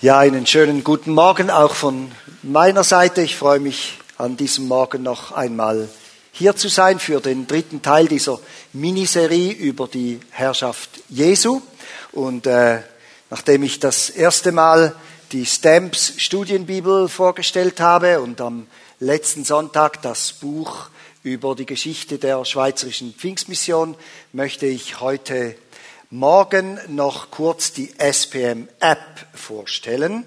Ja, einen schönen guten Morgen auch von meiner Seite. Ich freue mich an diesem Morgen noch einmal hier zu sein für den dritten Teil dieser Miniserie über die Herrschaft Jesu. Und äh, nachdem ich das erste Mal die Stamps Studienbibel vorgestellt habe und am letzten Sonntag das Buch über die Geschichte der Schweizerischen Pfingstmission, möchte ich heute Morgen noch kurz die SPM-App vorstellen.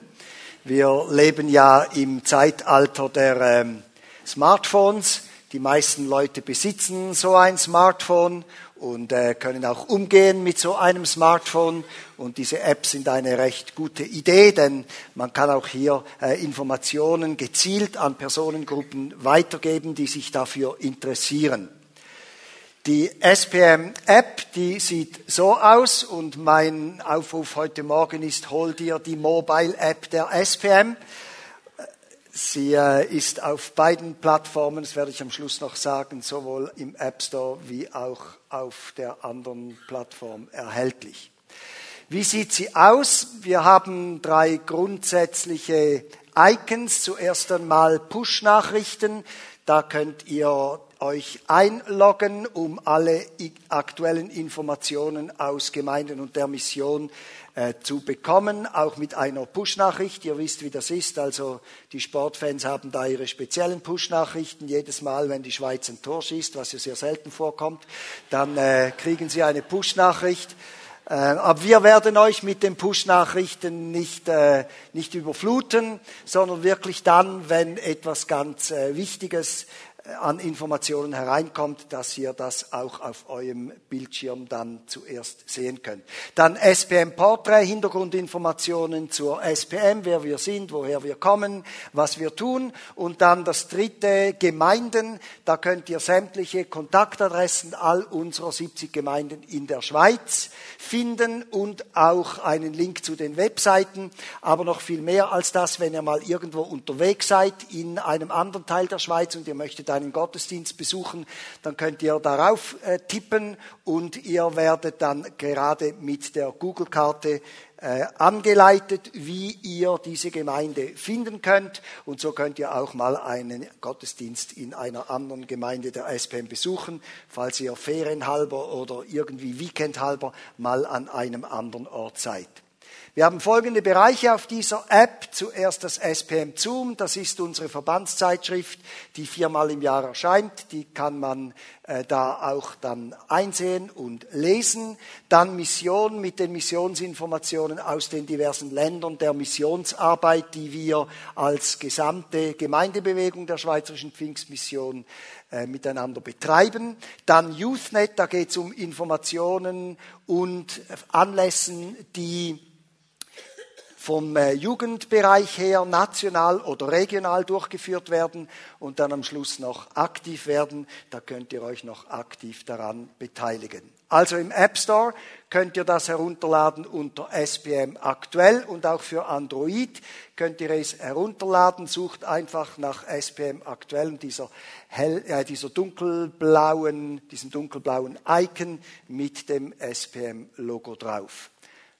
Wir leben ja im Zeitalter der ähm, Smartphones. Die meisten Leute besitzen so ein Smartphone und äh, können auch umgehen mit so einem Smartphone. Und diese Apps sind eine recht gute Idee, denn man kann auch hier äh, Informationen gezielt an Personengruppen weitergeben, die sich dafür interessieren. Die SPM-App, die sieht so aus und mein Aufruf heute Morgen ist, hol dir die Mobile-App der SPM. Sie äh, ist auf beiden Plattformen, das werde ich am Schluss noch sagen, sowohl im App Store wie auch auf der anderen Plattform erhältlich. Wie sieht sie aus? Wir haben drei grundsätzliche Icons. Zuerst einmal Push-Nachrichten. Da könnt ihr euch einloggen, um alle aktuellen Informationen aus Gemeinden und der Mission äh, zu bekommen, auch mit einer Push-Nachricht. Ihr wisst, wie das ist. Also die Sportfans haben da ihre speziellen Push-Nachrichten. Jedes Mal, wenn die Schweiz ein Tor schießt, was ja sehr selten vorkommt, dann äh, kriegen sie eine Push-Nachricht. Äh, aber wir werden euch mit den Push-Nachrichten nicht, äh, nicht überfluten, sondern wirklich dann, wenn etwas ganz äh, Wichtiges an Informationen hereinkommt, dass ihr das auch auf eurem Bildschirm dann zuerst sehen könnt. Dann SPM Portrait, Hintergrundinformationen zur SPM, wer wir sind, woher wir kommen, was wir tun. Und dann das dritte, Gemeinden. Da könnt ihr sämtliche Kontaktadressen all unserer 70 Gemeinden in der Schweiz finden und auch einen Link zu den Webseiten. Aber noch viel mehr als das, wenn ihr mal irgendwo unterwegs seid in einem anderen Teil der Schweiz und ihr möchtet einen Gottesdienst besuchen, dann könnt ihr darauf äh, tippen und ihr werdet dann gerade mit der Google-Karte äh, angeleitet, wie ihr diese Gemeinde finden könnt. Und so könnt ihr auch mal einen Gottesdienst in einer anderen Gemeinde der SPM besuchen, falls ihr ferienhalber oder irgendwie weekendhalber mal an einem anderen Ort seid. Wir haben folgende Bereiche auf dieser App. Zuerst das SPM Zoom, das ist unsere Verbandszeitschrift, die viermal im Jahr erscheint. Die kann man äh, da auch dann einsehen und lesen. Dann Mission mit den Missionsinformationen aus den diversen Ländern der Missionsarbeit, die wir als gesamte Gemeindebewegung der Schweizerischen Pfingstmission äh, miteinander betreiben. Dann YouthNet, da geht es um Informationen und Anlässen, die vom äh, Jugendbereich her national oder regional durchgeführt werden und dann am Schluss noch aktiv werden. Da könnt ihr euch noch aktiv daran beteiligen. Also im App Store könnt ihr das herunterladen unter SPM aktuell und auch für Android könnt ihr es herunterladen. Sucht einfach nach SPM aktuell und dieser, hell, äh, dieser dunkelblauen, diesem dunkelblauen Icon mit dem SPM Logo drauf.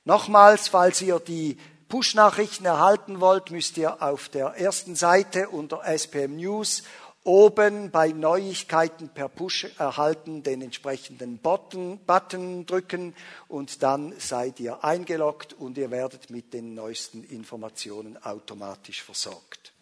Nochmals, falls ihr die Push-Nachrichten erhalten wollt, müsst ihr auf der ersten Seite unter SPM News oben bei Neuigkeiten per Push erhalten den entsprechenden Button, Button drücken und dann seid ihr eingeloggt und ihr werdet mit den neuesten Informationen automatisch versorgt.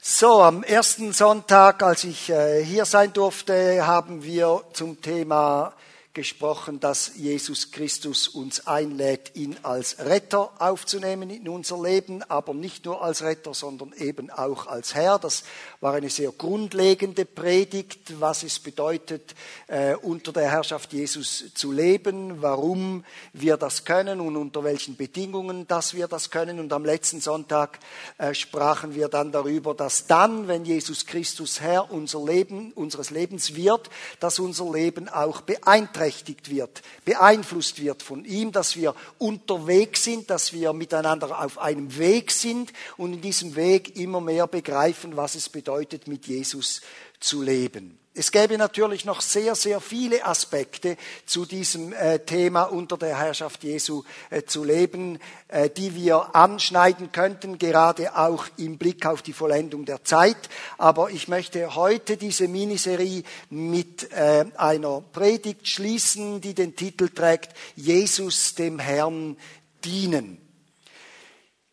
So, am ersten Sonntag, als ich äh, hier sein durfte, haben wir zum Thema gesprochen, dass Jesus Christus uns einlädt, ihn als Retter aufzunehmen in unser Leben, aber nicht nur als Retter, sondern eben auch als Herr. Das war eine sehr grundlegende Predigt, was es bedeutet, äh, unter der Herrschaft Jesus zu leben, warum wir das können und unter welchen Bedingungen, dass wir das können. Und am letzten Sonntag äh, sprachen wir dann darüber, dass dann, wenn Jesus Christus Herr unser Leben, unseres Lebens wird, dass unser Leben auch beeinträchtigt beeinträchtigt wird, beeinflusst wird von ihm, dass wir unterwegs sind, dass wir miteinander auf einem Weg sind und in diesem Weg immer mehr begreifen, was es bedeutet, mit Jesus zu leben. Es gäbe natürlich noch sehr, sehr viele Aspekte zu diesem äh, Thema unter der Herrschaft Jesu äh, zu leben, äh, die wir anschneiden könnten, gerade auch im Blick auf die Vollendung der Zeit. Aber ich möchte heute diese Miniserie mit einer Predigt schließen, die den Titel trägt, Jesus dem Herrn dienen.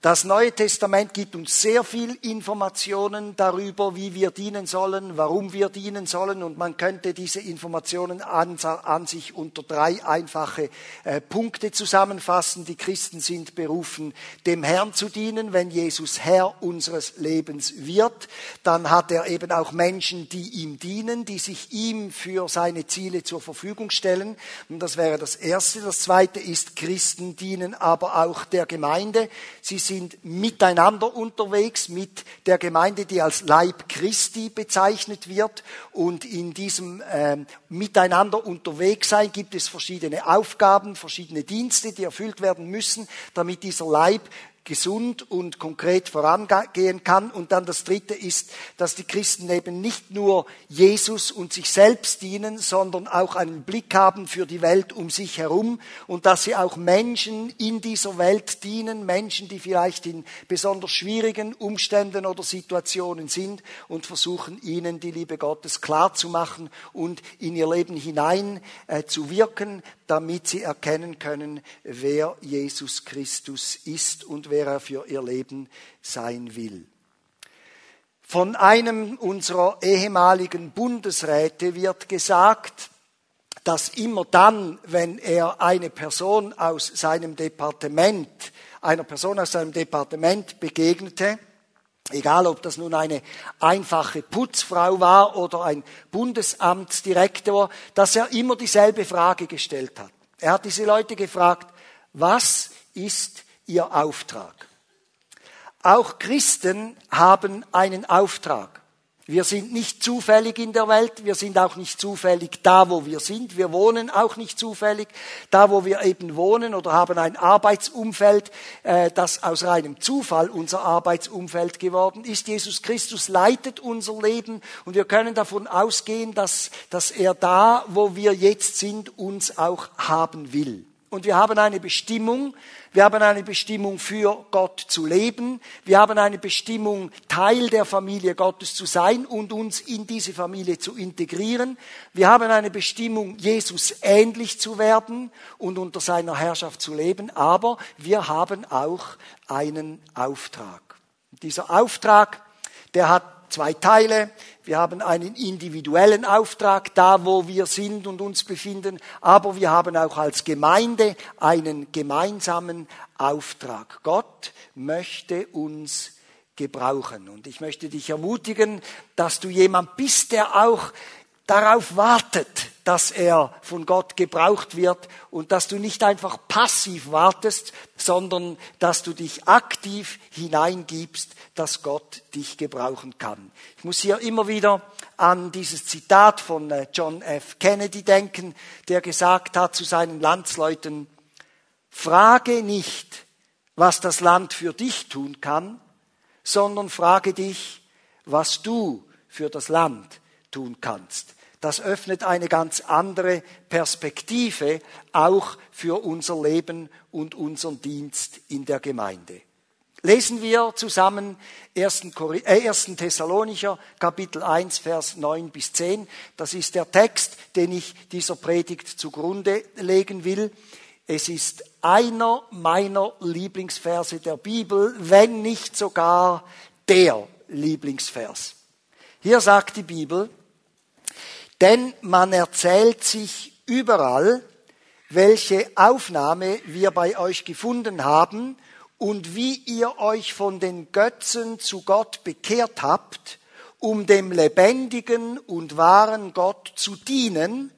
Das Neue Testament gibt uns sehr viel Informationen darüber, wie wir dienen sollen, warum wir dienen sollen und man könnte diese Informationen an, an sich unter drei einfache äh, Punkte zusammenfassen. Die Christen sind berufen, dem Herrn zu dienen, wenn Jesus Herr unseres Lebens wird. Dann hat er eben auch Menschen, die ihm dienen, die sich ihm für seine Ziele zur Verfügung stellen. Und das wäre das Erste. Das Zweite ist, Christen dienen aber auch der Gemeinde. Sie sind miteinander unterwegs mit der Gemeinde, die als Leib Christi bezeichnet wird. Und in diesem äh, Miteinander unterwegs sein gibt es verschiedene Aufgaben, verschiedene Dienste, die erfüllt werden müssen, damit dieser Leib gesund und konkret vorangehen kann. Und dann das Dritte ist, dass die Christen eben nicht nur Jesus und sich selbst dienen, sondern auch einen Blick haben für die Welt um sich herum und dass sie auch Menschen in dieser Welt dienen, Menschen, die vielleicht in besonders schwierigen Umständen oder Situationen sind und versuchen ihnen die Liebe Gottes klar zu machen und in ihr Leben hinein äh, zu wirken, damit sie erkennen können, wer Jesus Christus ist und wer er für ihr Leben sein will. Von einem unserer ehemaligen Bundesräte wird gesagt, dass immer dann, wenn er eine Person aus seinem Departement, einer Person aus seinem Departement begegnete, egal ob das nun eine einfache Putzfrau war oder ein Bundesamtsdirektor, dass er immer dieselbe Frage gestellt hat. Er hat diese Leute gefragt, was ist ihr Auftrag? Auch Christen haben einen Auftrag. Wir sind nicht zufällig in der Welt, wir sind auch nicht zufällig da, wo wir sind, wir wohnen auch nicht zufällig da, wo wir eben wohnen oder haben ein Arbeitsumfeld, äh, das aus reinem Zufall unser Arbeitsumfeld geworden ist. Jesus Christus leitet unser Leben und wir können davon ausgehen, dass, dass er da, wo wir jetzt sind, uns auch haben will. Und wir haben eine Bestimmung, wir haben eine Bestimmung für Gott zu leben, wir haben eine Bestimmung, Teil der Familie Gottes zu sein und uns in diese Familie zu integrieren. Wir haben eine Bestimmung, Jesus ähnlich zu werden und unter seiner Herrschaft zu leben, aber wir haben auch einen Auftrag. Dieser Auftrag, der hat zwei Teile. Wir haben einen individuellen Auftrag da, wo wir sind und uns befinden, aber wir haben auch als Gemeinde einen gemeinsamen Auftrag. Gott möchte uns gebrauchen. Und ich möchte dich ermutigen, dass du jemand bist, der auch darauf wartet, dass er von Gott gebraucht wird und dass du nicht einfach passiv wartest, sondern dass du dich aktiv hineingibst, dass Gott dich gebrauchen kann. Ich muss hier immer wieder an dieses Zitat von äh, John F. Kennedy denken, der gesagt hat zu seinen Landsleuten, frage nicht, was das Land für dich tun kann, sondern frage dich, was du für das Land tun kannst das öffnet eine ganz andere Perspektive auch für unser Leben und unseren Dienst in der Gemeinde. Lesen wir zusammen 1. Äh, Thessalonicher Kapitel 1 Vers 9 bis 10. Das ist der Text, den ich dieser Predigt zugrunde legen will. Es ist einer meiner Lieblingsverse der Bibel, wenn nicht sogar der Lieblingsvers. Hier sagt die Bibel, denn man erzählt sich überall, welche Aufnahme wir bei euch gefunden haben und wie ihr euch von den Götzen zu Gott bekehrt habt, um dem lebendigen und wahren Gott zu dienen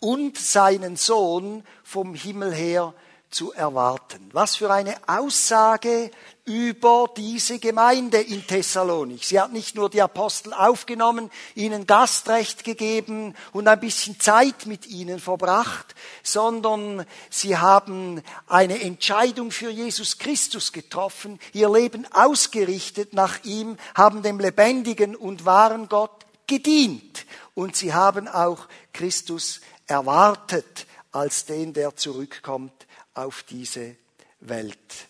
und seinen Sohn vom Himmel her zu erwarten. Was für eine Aussage über diese Gemeinde in Thessalonich. Sie hat nicht nur die Apostel aufgenommen, ihnen Gastrecht gegeben und ein bisschen Zeit mit ihnen verbracht, sondern sie haben eine Entscheidung für Jesus Christus getroffen, ihr Leben ausgerichtet nach ihm, haben dem lebendigen und wahren Gott gedient und sie haben auch Christus erwartet als den, der zurückkommt auf diese Welt.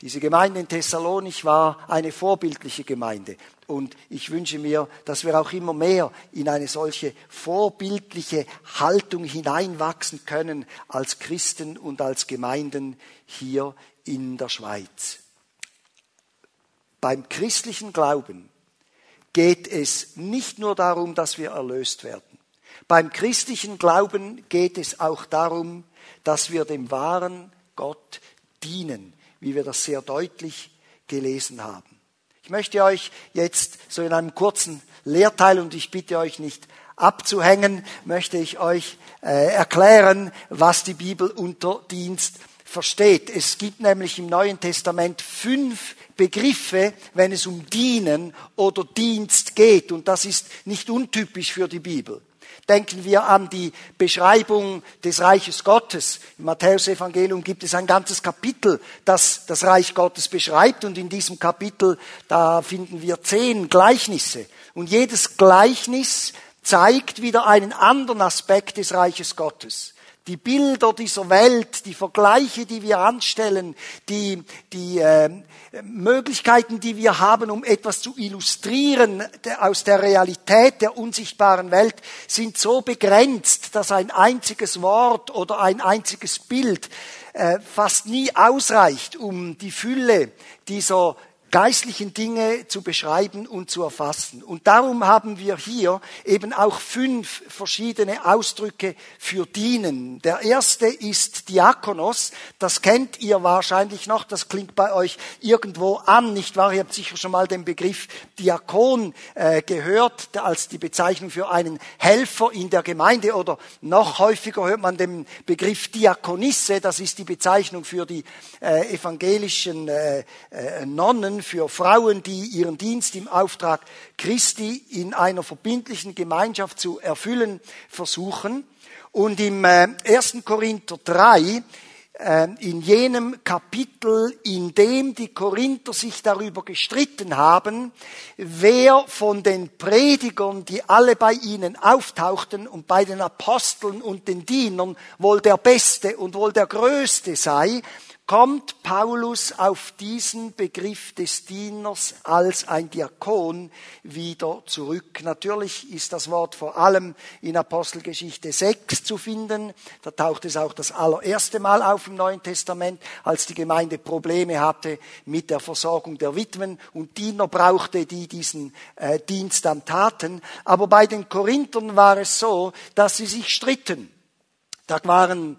Diese Gemeinde in Thessalonich war eine vorbildliche Gemeinde. Und ich wünsche mir, dass wir auch immer mehr in eine solche vorbildliche Haltung hineinwachsen können als Christen und als Gemeinden hier in der Schweiz. Beim christlichen Glauben geht es nicht nur darum, dass wir erlöst werden. Beim christlichen Glauben geht es auch darum, dass wir dem wahren Gott dienen, wie wir das sehr deutlich gelesen haben. Ich möchte euch jetzt so in einem kurzen Lehrteil, und ich bitte euch nicht abzuhängen, möchte ich euch äh, erklären, was die Bibel unter Dienst versteht. Es gibt nämlich im Neuen Testament fünf Begriffe, wenn es um Dienen oder Dienst geht. Und das ist nicht untypisch für die Bibel. Denken wir an die Beschreibung des Reiches Gottes. Im Matthäusevangelium gibt es ein ganzes Kapitel, das das Reich Gottes beschreibt. Und in diesem Kapitel, da finden wir zehn Gleichnisse. Und jedes Gleichnis zeigt wieder einen anderen Aspekt des Reiches Gottes die Bilder dieser Welt, die Vergleiche, die wir anstellen, die, die äh, Möglichkeiten, die wir haben, um etwas zu illustrieren aus der Realität der unsichtbaren Welt, sind so begrenzt, dass ein einziges Wort oder ein einziges Bild äh, fast nie ausreicht, um die Fülle dieser geistlichen Dinge zu beschreiben und zu erfassen. Und darum haben wir hier eben auch fünf verschiedene Ausdrücke für dienen. Der erste ist Diakonos. Das kennt ihr wahrscheinlich noch. Das klingt bei euch irgendwo an, nicht wahr? Ihr habt sicher schon mal den Begriff Diakon äh, gehört als die Bezeichnung für einen Helfer in der Gemeinde oder noch häufiger hört man den Begriff Diakonisse. Das ist die Bezeichnung für die äh, evangelischen äh, Nonnen für Frauen, die ihren Dienst im Auftrag Christi in einer verbindlichen Gemeinschaft zu erfüllen versuchen. Und im 1. Äh, Korinther 3 äh, in jenem Kapitel, in dem die Korinther sich darüber gestritten haben, wer von den Predigern, die alle bei ihnen auftauchten und bei den Aposteln und den Dienern wohl der Beste und wohl der Größte sei, kommt Paulus auf diesen Begriff des Dieners als ein Diakon wieder zurück. Natürlich ist das Wort vor allem in Apostelgeschichte 6 zu finden. Da taucht es auch das allererste Mal auf im Neuen Testament, als die Gemeinde Probleme hatte mit der Versorgung der Witwen und Diener brauchte, die diesen äh, Dienst dann taten. Aber bei den Korinthern war es so, dass sie sich stritten. Da waren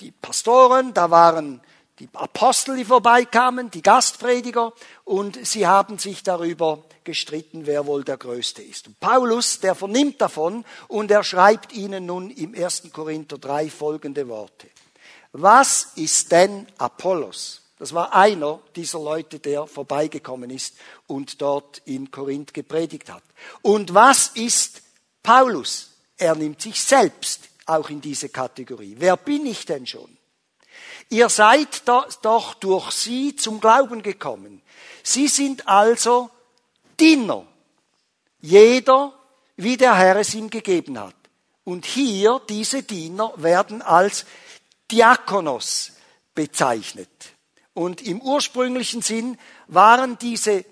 die Pastoren, da waren die Apostel, die vorbeikamen, die Gastprediger, und sie haben sich darüber gestritten, wer wohl der Größte ist. Und Paulus, der vernimmt davon und er schreibt ihnen nun im 1. Korinther 3 folgende Worte. Was ist denn Apollos? Das war einer dieser Leute, der vorbeigekommen ist und dort in Korinth gepredigt hat. Und was ist Paulus? Er nimmt sich selbst auch in diese Kategorie. Wer bin ich denn schon? Ihr seid doch durch sie zum Glauben gekommen. Sie sind also Diener. Jeder, wie der Herr es ihm gegeben hat. Und hier, diese Diener werden als Diakonos bezeichnet. Und im ursprünglichen Sinn waren diese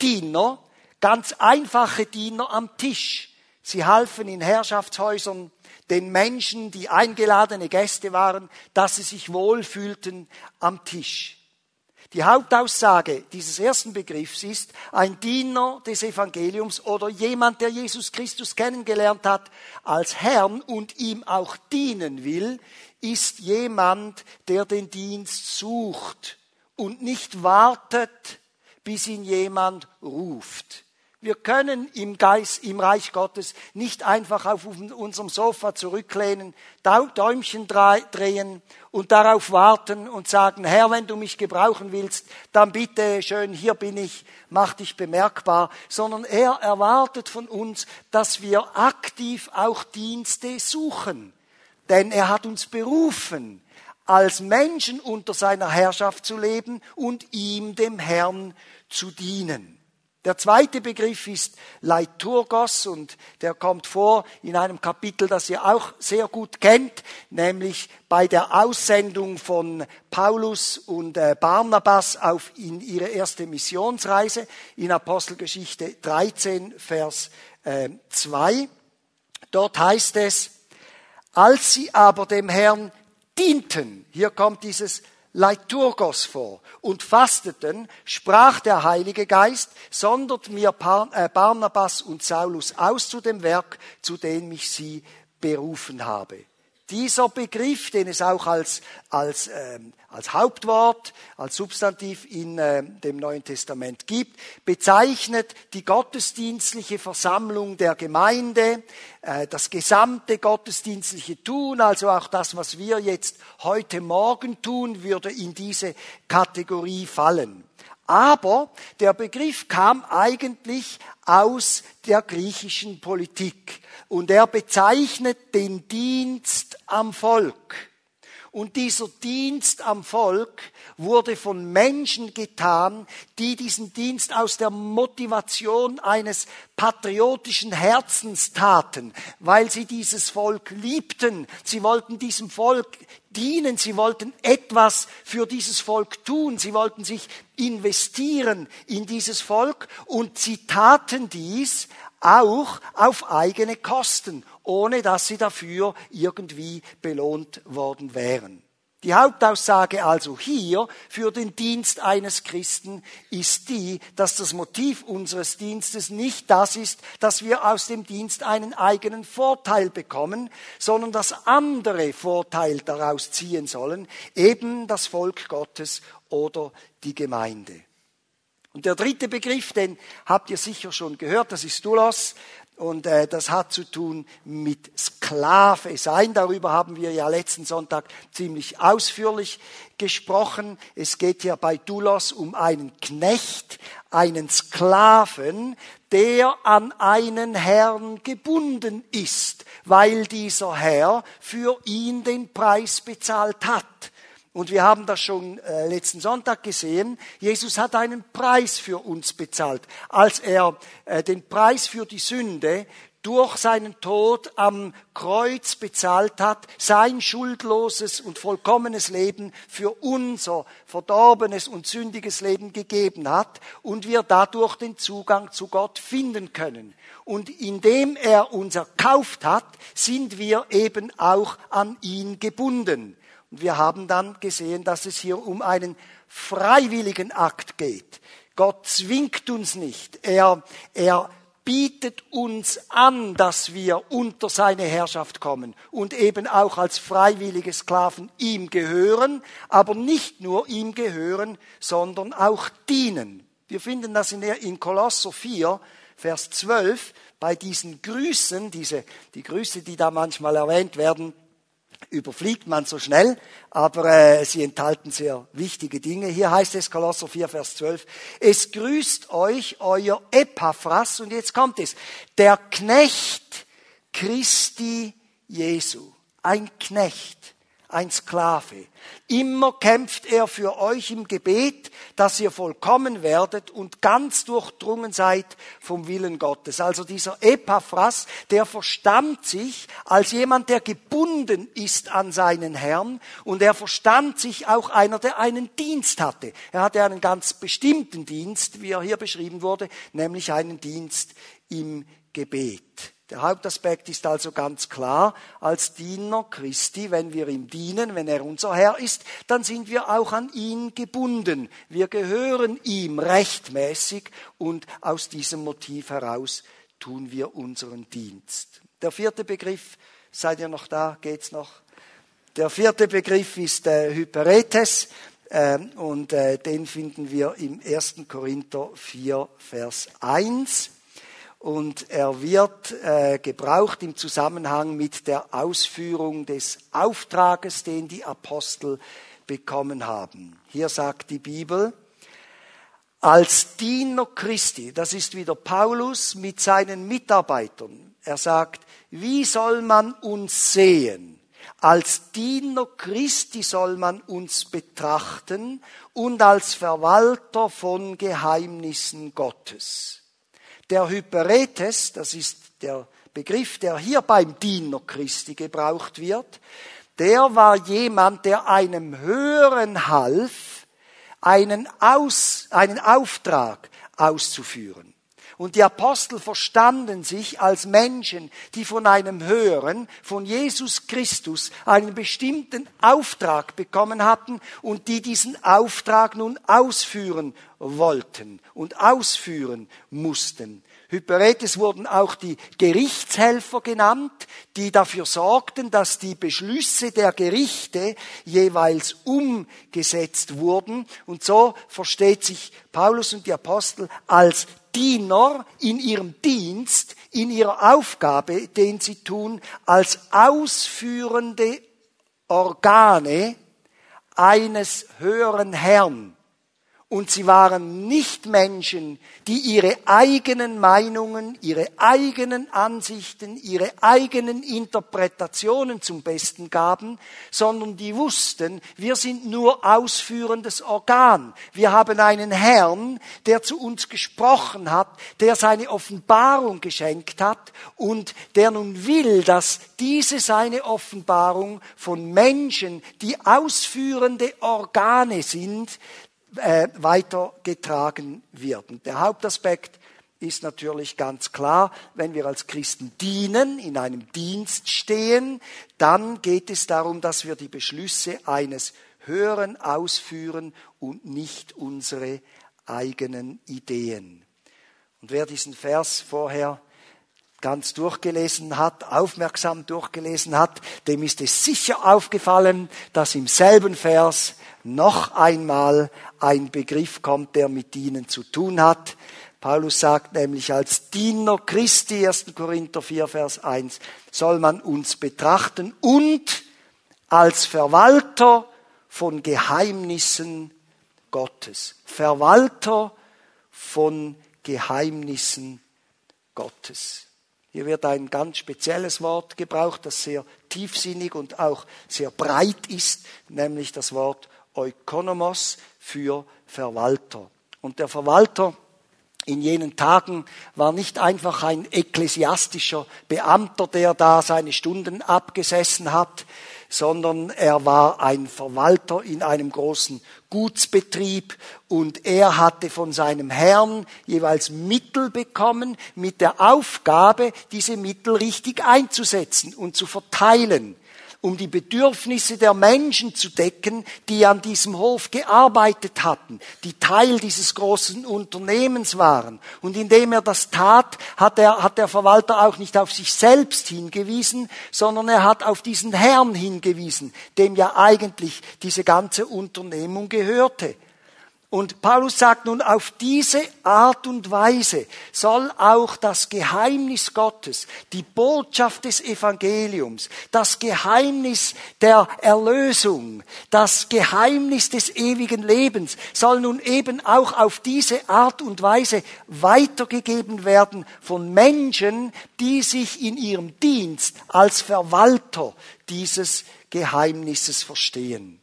Diener ganz einfache Diener am Tisch. Sie halfen in Herrschaftshäusern den Menschen, die eingeladene Gäste waren, dass sie sich wohlfühlten am Tisch. Die Hauptaussage dieses ersten Begriffs ist, ein Diener des Evangeliums oder jemand, der Jesus Christus kennengelernt hat als Herrn und ihm auch dienen will, ist jemand, der den Dienst sucht und nicht wartet, bis ihn jemand ruft. Wir können im Geist, im Reich Gottes nicht einfach auf unserem Sofa zurücklehnen, Däumchen drehen und darauf warten und sagen, Herr, wenn du mich gebrauchen willst, dann bitte schön, hier bin ich, mach dich bemerkbar, sondern er erwartet von uns, dass wir aktiv auch Dienste suchen. Denn er hat uns berufen, als Menschen unter seiner Herrschaft zu leben und ihm, dem Herrn, zu dienen. Der zweite Begriff ist Leiturgos und der kommt vor in einem Kapitel, das ihr auch sehr gut kennt, nämlich bei der Aussendung von Paulus und äh, Barnabas auf in ihre erste Missionsreise in Apostelgeschichte 13, Vers 2. Äh, Dort heißt es, als sie aber dem Herrn dienten, hier kommt dieses Leiturgos vor und fasteten, sprach der Heilige Geist, sondert mir äh, Barnabas und Saulus aus zu dem Werk, zu dem ich sie berufen habe. Dieser Begriff, den es auch als, als, ähm, als Hauptwort, als Substantiv in äh, dem Neuen Testament gibt, bezeichnet die gottesdienstliche Versammlung der Gemeinde, äh, das gesamte gottesdienstliche Tun, also auch das, was wir jetzt heute Morgen tun, würde in diese Kategorie fallen. Aber der Begriff kam eigentlich aus der griechischen Politik und er bezeichnet den Dienst am Volk. Und dieser Dienst am Volk wurde von Menschen getan, die diesen Dienst aus der Motivation eines patriotischen Herzens taten, weil sie dieses Volk liebten. Sie wollten diesem Volk dienen, sie wollten etwas für dieses Volk tun, sie wollten sich investieren in dieses Volk. Und sie taten dies auch auf eigene Kosten, ohne dass sie dafür irgendwie belohnt worden wären. Die Hauptaussage also hier für den Dienst eines Christen ist die, dass das Motiv unseres Dienstes nicht das ist, dass wir aus dem Dienst einen eigenen Vorteil bekommen, sondern dass andere Vorteil daraus ziehen sollen, eben das Volk Gottes oder die Gemeinde. Und der dritte Begriff, den habt ihr sicher schon gehört, das ist Doulos. Und äh, das hat zu tun mit Sklave sein. Darüber haben wir ja letzten Sonntag ziemlich ausführlich gesprochen. Es geht hier bei Doulos um einen Knecht, einen Sklaven, der an einen Herrn gebunden ist, weil dieser Herr für ihn den Preis bezahlt hat. Und wir haben das schon äh, letzten Sonntag gesehen. Jesus hat einen Preis für uns bezahlt. Als er äh, den Preis für die Sünde durch seinen Tod am Kreuz bezahlt hat, sein schuldloses und vollkommenes Leben für unser verdorbenes und sündiges Leben gegeben hat und wir dadurch den Zugang zu Gott finden können. Und indem er uns erkauft hat, sind wir eben auch an ihn gebunden. Und wir haben dann gesehen, dass es hier um einen freiwilligen Akt geht. Gott zwingt uns nicht. Er, er bietet uns an, dass wir unter seine Herrschaft kommen und eben auch als freiwillige Sklaven ihm gehören, aber nicht nur ihm gehören, sondern auch dienen. Wir finden das in, in Kolosser 4, Vers 12, bei diesen Grüßen, diese, die Grüße, die da manchmal erwähnt werden, überfliegt man so schnell, aber äh, sie enthalten sehr wichtige Dinge. Hier heißt es, Kolosser 4, Vers 12, es grüßt euch euer Epaphras, und jetzt kommt es, der Knecht Christi Jesu, ein Knecht ein Sklave. Immer kämpft er für euch im Gebet, dass ihr vollkommen werdet und ganz durchdrungen seid vom Willen Gottes. Also dieser Epaphras, der verstand sich als jemand, der gebunden ist an seinen Herrn und er verstand sich auch einer, der einen Dienst hatte. Er hatte einen ganz bestimmten Dienst, wie er hier beschrieben wurde, nämlich einen Dienst im Gebet. Der Hauptaspekt ist also ganz klar, als Diener Christi, wenn wir ihm dienen, wenn er unser Herr ist, dann sind wir auch an ihn gebunden. Wir gehören ihm rechtmäßig und aus diesem Motiv heraus tun wir unseren Dienst. Der vierte Begriff, seid ihr noch da? Geht's noch? Der vierte Begriff ist äh, Hyperetes äh, und äh, den finden wir im 1. Korinther 4, Vers 1 und er wird äh, gebraucht im Zusammenhang mit der Ausführung des Auftrages, den die Apostel bekommen haben. Hier sagt die Bibel, als Diener Christi, das ist wieder Paulus mit seinen Mitarbeitern. Er sagt, wie soll man uns sehen? Als Diener Christi soll man uns betrachten und als Verwalter von Geheimnissen Gottes. Der Hyperetes, das ist der Begriff, der hier beim Diener Christi gebraucht wird, der war jemand, der einem Höheren half, einen, Aus, einen Auftrag auszuführen. Und die Apostel verstanden sich als Menschen, die von einem Höheren, von Jesus Christus, einen bestimmten Auftrag bekommen hatten und die diesen Auftrag nun ausführen wollten und ausführen mussten. Hyperetes wurden auch die Gerichtshelfer genannt, die dafür sorgten, dass die Beschlüsse der Gerichte jeweils umgesetzt wurden. Und so versteht sich Paulus und die Apostel als Diener in ihrem Dienst, in ihrer Aufgabe, den sie tun, als ausführende Organe eines höheren Herrn. Und sie waren nicht Menschen, die ihre eigenen Meinungen, ihre eigenen Ansichten, ihre eigenen Interpretationen zum Besten gaben, sondern die wussten, wir sind nur ausführendes Organ. Wir haben einen Herrn, der zu uns gesprochen hat, der seine Offenbarung geschenkt hat und der nun will, dass diese seine Offenbarung von Menschen, die ausführende Organe sind, äh, weitergetragen werden. Der Hauptaspekt ist natürlich ganz klar, wenn wir als Christen dienen, in einem Dienst stehen, dann geht es darum, dass wir die Beschlüsse eines Höheren ausführen und nicht unsere eigenen Ideen. Und wer diesen Vers vorher ganz durchgelesen hat, aufmerksam durchgelesen hat, dem ist es sicher aufgefallen, dass im selben Vers noch einmal ein Begriff kommt, der mit ihnen zu tun hat. Paulus sagt nämlich, als Diener Christi, 1. Korinther 4, Vers 1, soll man uns betrachten und als Verwalter von Geheimnissen Gottes. Verwalter von Geheimnissen Gottes. Hier wird ein ganz spezielles Wort gebraucht, das sehr tiefsinnig und auch sehr breit ist, nämlich das Wort Ökonomos für Verwalter. Und der Verwalter in jenen Tagen war nicht einfach ein ekklesiastischer Beamter, der da seine Stunden abgesessen hat, sondern er war ein Verwalter in einem großen Gutsbetrieb und er hatte von seinem Herrn jeweils Mittel bekommen mit der Aufgabe, diese Mittel richtig einzusetzen und zu verteilen um die Bedürfnisse der Menschen zu decken, die an diesem Hof gearbeitet hatten, die Teil dieses großen Unternehmens waren. Und indem er das tat, hat, er, hat der Verwalter auch nicht auf sich selbst hingewiesen, sondern er hat auf diesen Herrn hingewiesen, dem ja eigentlich diese ganze Unternehmung gehörte. Und Paulus sagt nun, auf diese Art und Weise soll auch das Geheimnis Gottes, die Botschaft des Evangeliums, das Geheimnis der Erlösung, das Geheimnis des ewigen Lebens, soll nun eben auch auf diese Art und Weise weitergegeben werden von Menschen, die sich in ihrem Dienst als Verwalter dieses Geheimnisses verstehen.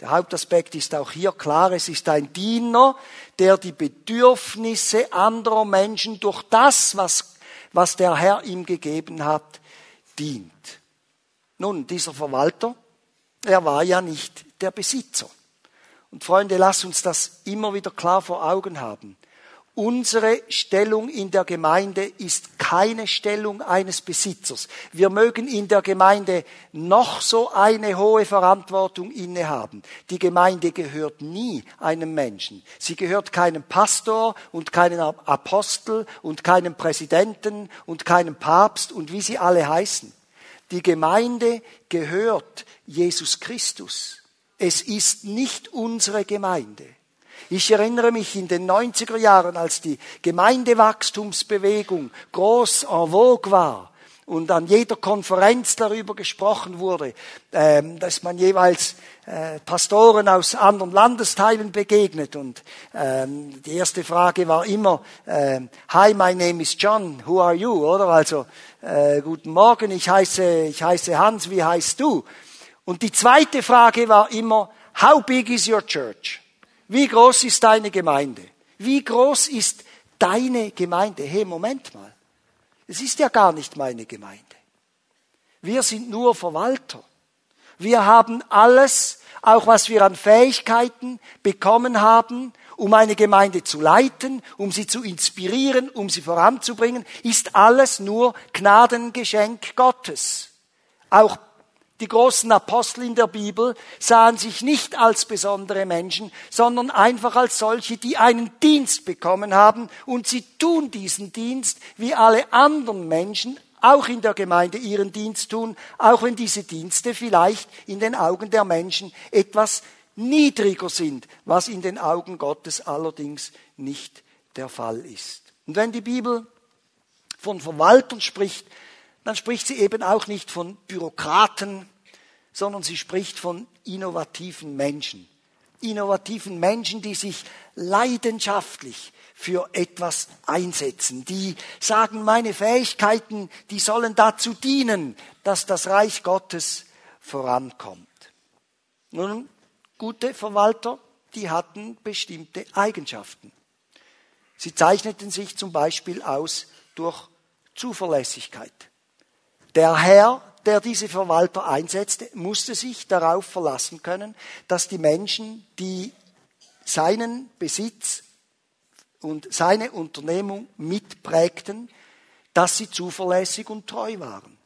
Der Hauptaspekt ist auch hier klar, es ist ein Diener, der die Bedürfnisse anderer Menschen durch das, was, was der Herr ihm gegeben hat, dient. Nun, dieser Verwalter, er war ja nicht der Besitzer. Und Freunde, lasst uns das immer wieder klar vor Augen haben. Unsere Stellung in der Gemeinde ist keine Stellung eines Besitzers. Wir mögen in der Gemeinde noch so eine hohe Verantwortung innehaben. Die Gemeinde gehört nie einem Menschen. Sie gehört keinem Pastor und keinem Apostel und keinem Präsidenten und keinem Papst und wie sie alle heißen. Die Gemeinde gehört Jesus Christus. Es ist nicht unsere Gemeinde. Ich erinnere mich in den 90er Jahren, als die Gemeindewachstumsbewegung groß en vogue war und an jeder Konferenz darüber gesprochen wurde, ähm, dass man jeweils äh, Pastoren aus anderen Landesteilen begegnet. Und ähm, die erste Frage war immer, äh, Hi, my name is John, who are you? Oder also, äh, guten Morgen, ich heiße, ich heiße Hans, wie heißt du? Und die zweite Frage war immer, How big is your church? Wie groß ist deine Gemeinde? Wie groß ist deine Gemeinde? Hey, Moment mal. Es ist ja gar nicht meine Gemeinde. Wir sind nur Verwalter. Wir haben alles, auch was wir an Fähigkeiten bekommen haben, um eine Gemeinde zu leiten, um sie zu inspirieren, um sie voranzubringen, ist alles nur Gnadengeschenk Gottes. Auch die großen Apostel in der Bibel sahen sich nicht als besondere Menschen, sondern einfach als solche, die einen Dienst bekommen haben und sie tun diesen Dienst wie alle anderen Menschen auch in der Gemeinde ihren Dienst tun, auch wenn diese Dienste vielleicht in den Augen der Menschen etwas niedriger sind, was in den Augen Gottes allerdings nicht der Fall ist. Und wenn die Bibel von Verwaltern spricht, dann spricht sie eben auch nicht von Bürokraten, sondern sie spricht von innovativen Menschen. Innovativen Menschen, die sich leidenschaftlich für etwas einsetzen, die sagen, meine Fähigkeiten, die sollen dazu dienen, dass das Reich Gottes vorankommt. Nun, gute Verwalter, die hatten bestimmte Eigenschaften. Sie zeichneten sich zum Beispiel aus durch Zuverlässigkeit. Der Herr, der diese Verwalter einsetzte, musste sich darauf verlassen können, dass die Menschen, die seinen Besitz und seine Unternehmung mitprägten, dass sie zuverlässig und treu waren.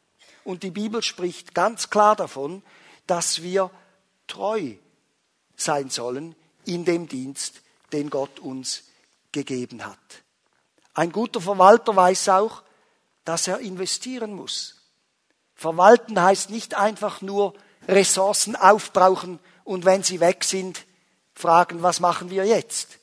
Und die Bibel spricht ganz klar davon, dass wir treu sein sollen in dem Dienst, den Gott uns gegeben hat. Ein guter Verwalter weiß auch, dass er investieren muss. Verwalten heißt nicht einfach nur Ressourcen aufbrauchen und wenn sie weg sind, fragen, was machen wir jetzt,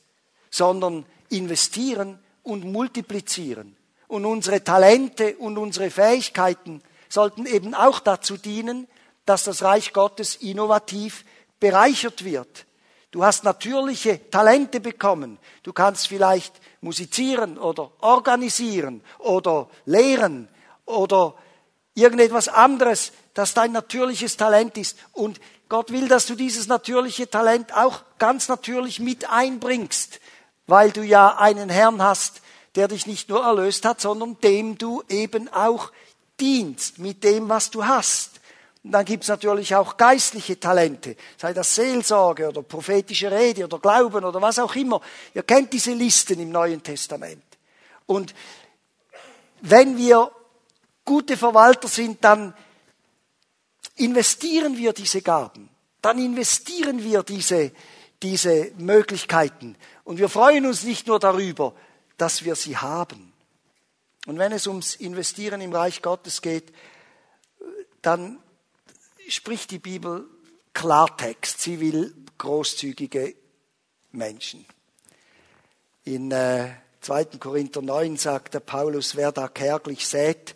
sondern investieren und multiplizieren. Und unsere Talente und unsere Fähigkeiten sollten eben auch dazu dienen, dass das Reich Gottes innovativ bereichert wird. Du hast natürliche Talente bekommen. Du kannst vielleicht musizieren oder organisieren oder lehren oder irgendetwas anderes, das dein natürliches Talent ist. Und Gott will, dass du dieses natürliche Talent auch ganz natürlich mit einbringst, weil du ja einen Herrn hast, der dich nicht nur erlöst hat, sondern dem du eben auch dienst mit dem, was du hast. Und dann gibt's natürlich auch geistliche Talente, sei das Seelsorge oder prophetische Rede oder Glauben oder was auch immer. Ihr kennt diese Listen im Neuen Testament. Und wenn wir gute Verwalter sind, dann investieren wir diese Gaben, dann investieren wir diese, diese Möglichkeiten. Und wir freuen uns nicht nur darüber, dass wir sie haben. Und wenn es ums Investieren im Reich Gottes geht, dann spricht die Bibel Klartext. Sie will großzügige Menschen. In äh, 2. Korinther 9 sagt der Paulus, wer da kärglich sät,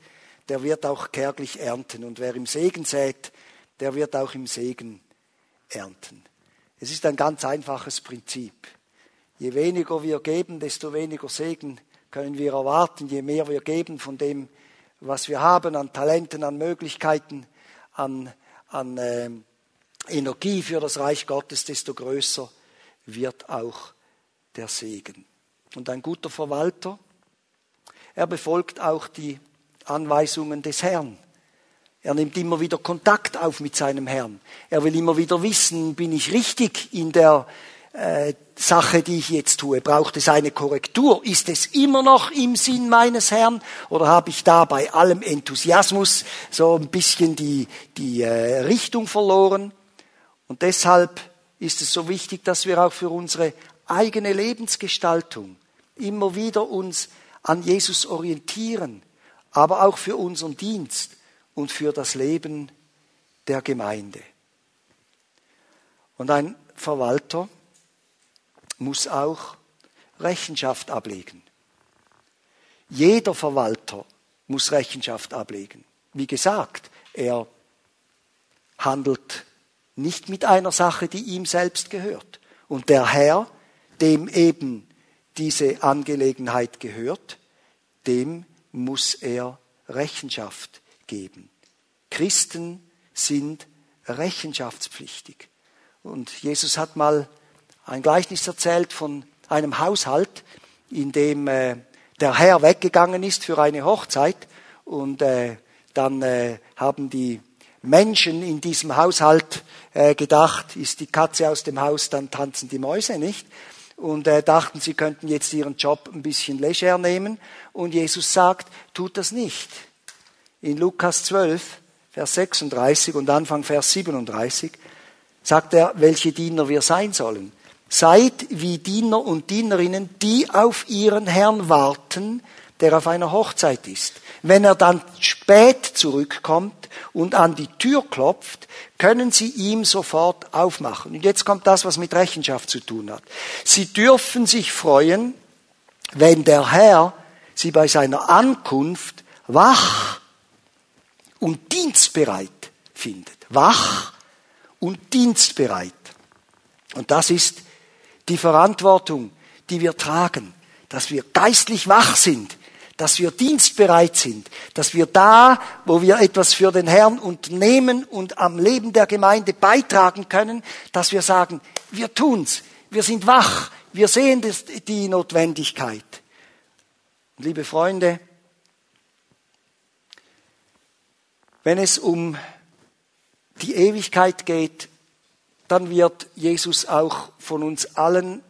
der wird auch kärglich ernten. Und wer im Segen sät, der wird auch im Segen ernten. Es ist ein ganz einfaches Prinzip. Je weniger wir geben, desto weniger Segen können wir erwarten. Je mehr wir geben von dem, was wir haben, an Talenten, an Möglichkeiten, an, an äh, Energie für das Reich Gottes, desto größer wird auch der Segen. Und ein guter Verwalter, er befolgt auch die Anweisungen des Herrn. Er nimmt immer wieder Kontakt auf mit seinem Herrn. Er will immer wieder wissen, bin ich richtig in der äh, Sache, die ich jetzt tue? Braucht es eine Korrektur? Ist es immer noch im Sinn meines Herrn? Oder habe ich da bei allem Enthusiasmus so ein bisschen die, die äh, Richtung verloren? Und deshalb ist es so wichtig, dass wir auch für unsere eigene Lebensgestaltung immer wieder uns an Jesus orientieren aber auch für unseren Dienst und für das Leben der Gemeinde. Und ein Verwalter muss auch Rechenschaft ablegen. Jeder Verwalter muss Rechenschaft ablegen. wie gesagt, er handelt nicht mit einer Sache, die ihm selbst gehört. Und der Herr, dem eben diese Angelegenheit gehört, dem muss er Rechenschaft geben. Christen sind rechenschaftspflichtig. Und Jesus hat mal ein Gleichnis erzählt von einem Haushalt, in dem äh, der Herr weggegangen ist für eine Hochzeit und äh, dann äh, haben die Menschen in diesem Haushalt äh, gedacht, ist die Katze aus dem Haus, dann tanzen die Mäuse nicht und äh, dachten, sie könnten jetzt ihren Job ein bisschen leger nehmen. Und Jesus sagt, tut das nicht. In Lukas 12, Vers 36 und Anfang Vers 37 sagt er, welche Diener wir sein sollen. Seid wie Diener und Dienerinnen, die auf ihren Herrn warten, der auf einer Hochzeit ist. Wenn er dann spät zurückkommt und an die Tür klopft, können sie ihm sofort aufmachen. Und jetzt kommt das, was mit Rechenschaft zu tun hat. Sie dürfen sich freuen, wenn der Herr sie bei seiner Ankunft wach und dienstbereit findet. Wach und dienstbereit. Und das ist die Verantwortung, die wir tragen, dass wir geistlich wach sind, dass wir dienstbereit sind, dass wir da, wo wir etwas für den Herrn unternehmen und am Leben der Gemeinde beitragen können, dass wir sagen, wir tun's, wir sind wach, wir sehen die Notwendigkeit. Liebe Freunde, wenn es um die Ewigkeit geht, dann wird Jesus auch von uns allen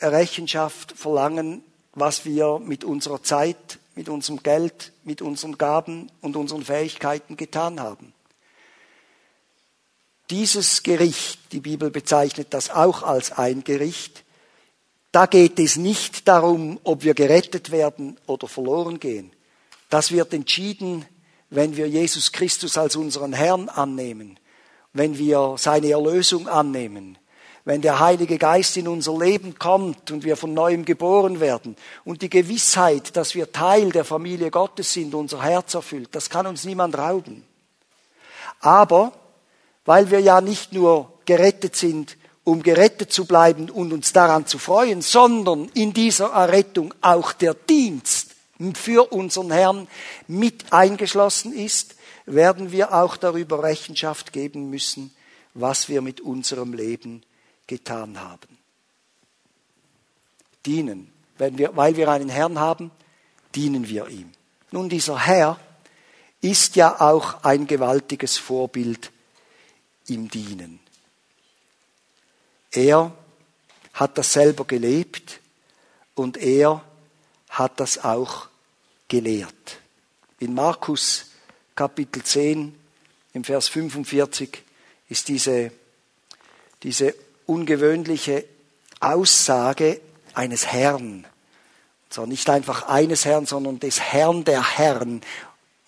Rechenschaft verlangen, was wir mit unserer Zeit, mit unserem Geld, mit unseren Gaben und unseren Fähigkeiten getan haben. Dieses Gericht, die Bibel bezeichnet das auch als ein Gericht, da geht es nicht darum, ob wir gerettet werden oder verloren gehen. Das wird entschieden, wenn wir Jesus Christus als unseren Herrn annehmen, wenn wir seine Erlösung annehmen, wenn der Heilige Geist in unser Leben kommt und wir von neuem geboren werden und die Gewissheit, dass wir Teil der Familie Gottes sind, unser Herz erfüllt, das kann uns niemand rauben. Aber weil wir ja nicht nur gerettet sind, um gerettet zu bleiben und uns daran zu freuen, sondern in dieser Errettung auch der Dienst für unseren Herrn mit eingeschlossen ist, werden wir auch darüber Rechenschaft geben müssen, was wir mit unserem Leben getan haben. Dienen. Wir, weil wir einen Herrn haben, dienen wir ihm. Nun, dieser Herr ist ja auch ein gewaltiges Vorbild im Dienen. Er hat das selber gelebt und er hat das auch gelehrt. In Markus Kapitel 10 im Vers 45 ist diese, diese ungewöhnliche Aussage eines Herrn. Und zwar nicht einfach eines Herrn, sondern des Herrn der Herren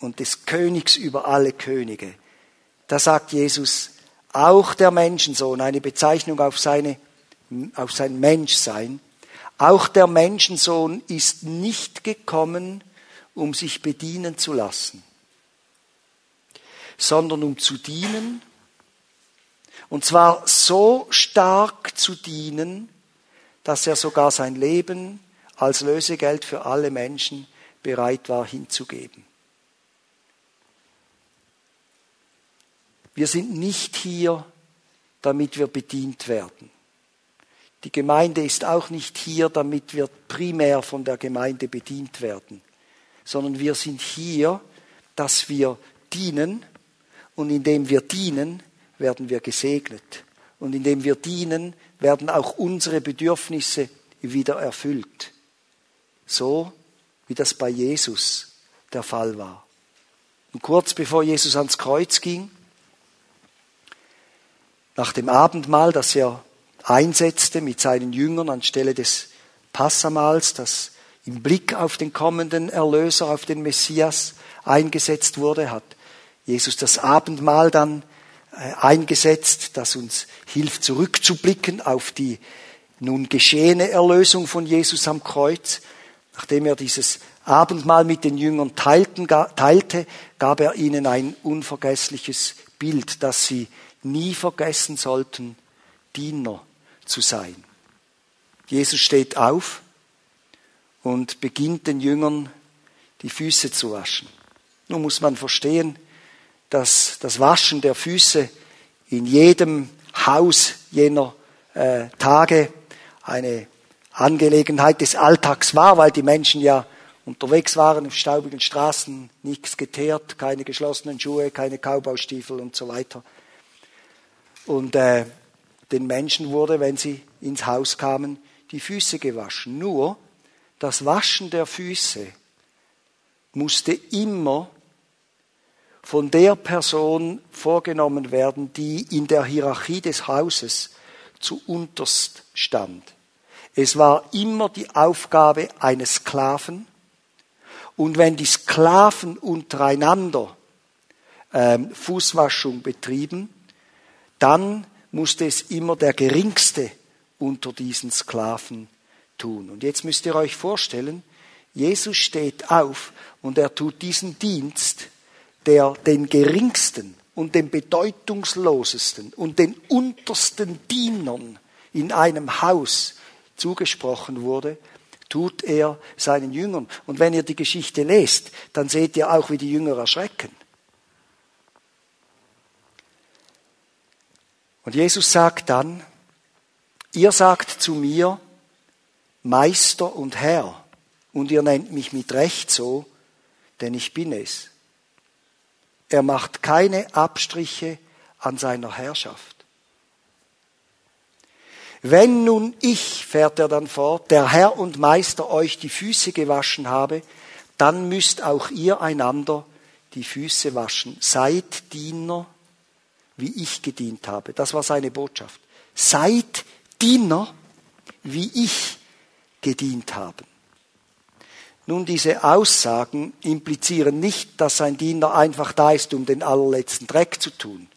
und des Königs über alle Könige. Da sagt Jesus, auch der Menschensohn, eine Bezeichnung auf, seine, auf sein Menschsein, auch der Menschensohn ist nicht gekommen, um sich bedienen zu lassen, sondern um zu dienen und zwar so stark zu dienen, dass er sogar sein Leben als Lösegeld für alle Menschen bereit war hinzugeben. Wir sind nicht hier, damit wir bedient werden. Die Gemeinde ist auch nicht hier, damit wir primär von der Gemeinde bedient werden, sondern wir sind hier, dass wir dienen und indem wir dienen, werden wir gesegnet. Und indem wir dienen, werden auch unsere Bedürfnisse wieder erfüllt. So wie das bei Jesus der Fall war. Und kurz bevor Jesus ans Kreuz ging, nach dem Abendmahl, das er einsetzte mit seinen Jüngern anstelle des Passamals, das im Blick auf den kommenden Erlöser, auf den Messias eingesetzt wurde, hat Jesus das Abendmahl dann eingesetzt, das uns hilft zurückzublicken auf die nun geschehene Erlösung von Jesus am Kreuz. Nachdem er dieses Abendmahl mit den Jüngern teilte, gab er ihnen ein unvergessliches Bild, das sie nie vergessen sollten, Diener zu sein. Jesus steht auf und beginnt den Jüngern die Füße zu waschen. Nun muss man verstehen, dass das Waschen der Füße in jedem Haus jener äh, Tage eine Angelegenheit des Alltags war, weil die Menschen ja unterwegs waren auf staubigen Straßen, nichts geteert, keine geschlossenen Schuhe, keine Kaubaustiefel und so weiter. Und äh, den Menschen wurde, wenn sie ins Haus kamen, die Füße gewaschen. Nur das Waschen der Füße musste immer von der Person vorgenommen werden, die in der Hierarchie des Hauses zu unterst stand. Es war immer die Aufgabe eines Sklaven. Und wenn die Sklaven untereinander ähm, Fußwaschung betrieben, dann musste es immer der Geringste unter diesen Sklaven tun. Und jetzt müsst ihr euch vorstellen, Jesus steht auf und er tut diesen Dienst, der den geringsten und den bedeutungslosesten und den untersten Dienern in einem Haus zugesprochen wurde, tut er seinen Jüngern. Und wenn ihr die Geschichte lest, dann seht ihr auch, wie die Jünger erschrecken. Und Jesus sagt dann, ihr sagt zu mir, Meister und Herr, und ihr nennt mich mit Recht so, denn ich bin es. Er macht keine Abstriche an seiner Herrschaft. Wenn nun ich, fährt er dann fort, der Herr und Meister euch die Füße gewaschen habe, dann müsst auch ihr einander die Füße waschen. Seid Diener, wie ich gedient habe. Das war seine Botschaft. Seid Diener, wie ich gedient habe. Nun, diese Aussagen implizieren nicht, dass ein Diener einfach da ist, um den allerletzten Dreck zu tun.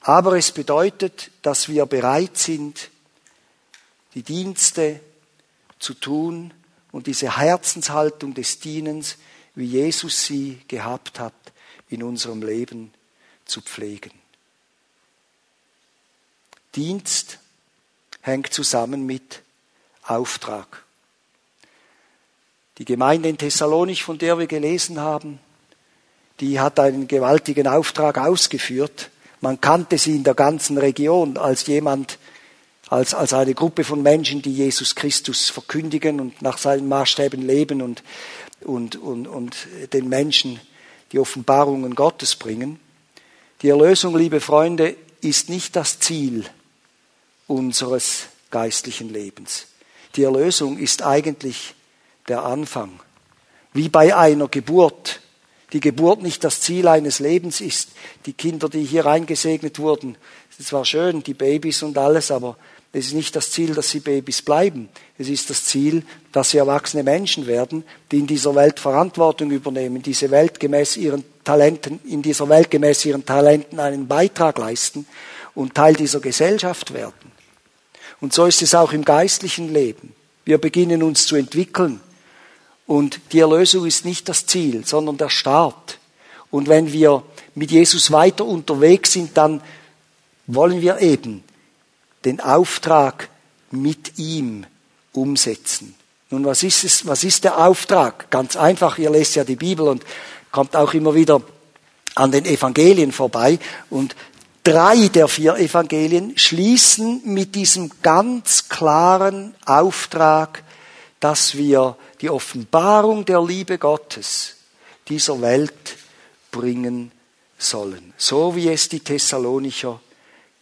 Aber es bedeutet, dass wir bereit sind, die Dienste zu tun und diese Herzenshaltung des Dienens, wie Jesus sie gehabt hat, in unserem Leben zu pflegen. Dienst hängt zusammen mit Auftrag. Die Gemeinde in Thessalonich, von der wir gelesen haben, die hat einen gewaltigen Auftrag ausgeführt. Man kannte sie in der ganzen Region als jemand, als, als eine Gruppe von Menschen, die Jesus Christus verkündigen und nach seinen Maßstäben leben und, und, und, und den Menschen die Offenbarungen Gottes bringen. Die Erlösung, liebe Freunde, ist nicht das Ziel unseres geistlichen Lebens. Die Erlösung ist eigentlich der Anfang. Wie bei einer Geburt. Die Geburt nicht das Ziel eines Lebens ist. Die Kinder, die hier eingesegnet wurden, es war schön, die Babys und alles, aber es ist nicht das Ziel, dass sie Babys bleiben. Es ist das Ziel, dass sie erwachsene Menschen werden, die in dieser Welt Verantwortung übernehmen, diese Welt gemäß ihren Talenten, in dieser Welt gemäß ihren Talenten einen Beitrag leisten und Teil dieser Gesellschaft werden. Und so ist es auch im geistlichen Leben. Wir beginnen uns zu entwickeln. Und die Erlösung ist nicht das Ziel, sondern der Start. Und wenn wir mit Jesus weiter unterwegs sind, dann wollen wir eben den Auftrag mit ihm umsetzen. Nun, was ist es, was ist der Auftrag? Ganz einfach, ihr lest ja die Bibel und kommt auch immer wieder an den Evangelien vorbei und drei der vier Evangelien schließen mit diesem ganz klaren Auftrag, dass wir die Offenbarung der Liebe Gottes dieser Welt bringen sollen, so wie es die Thessalonicher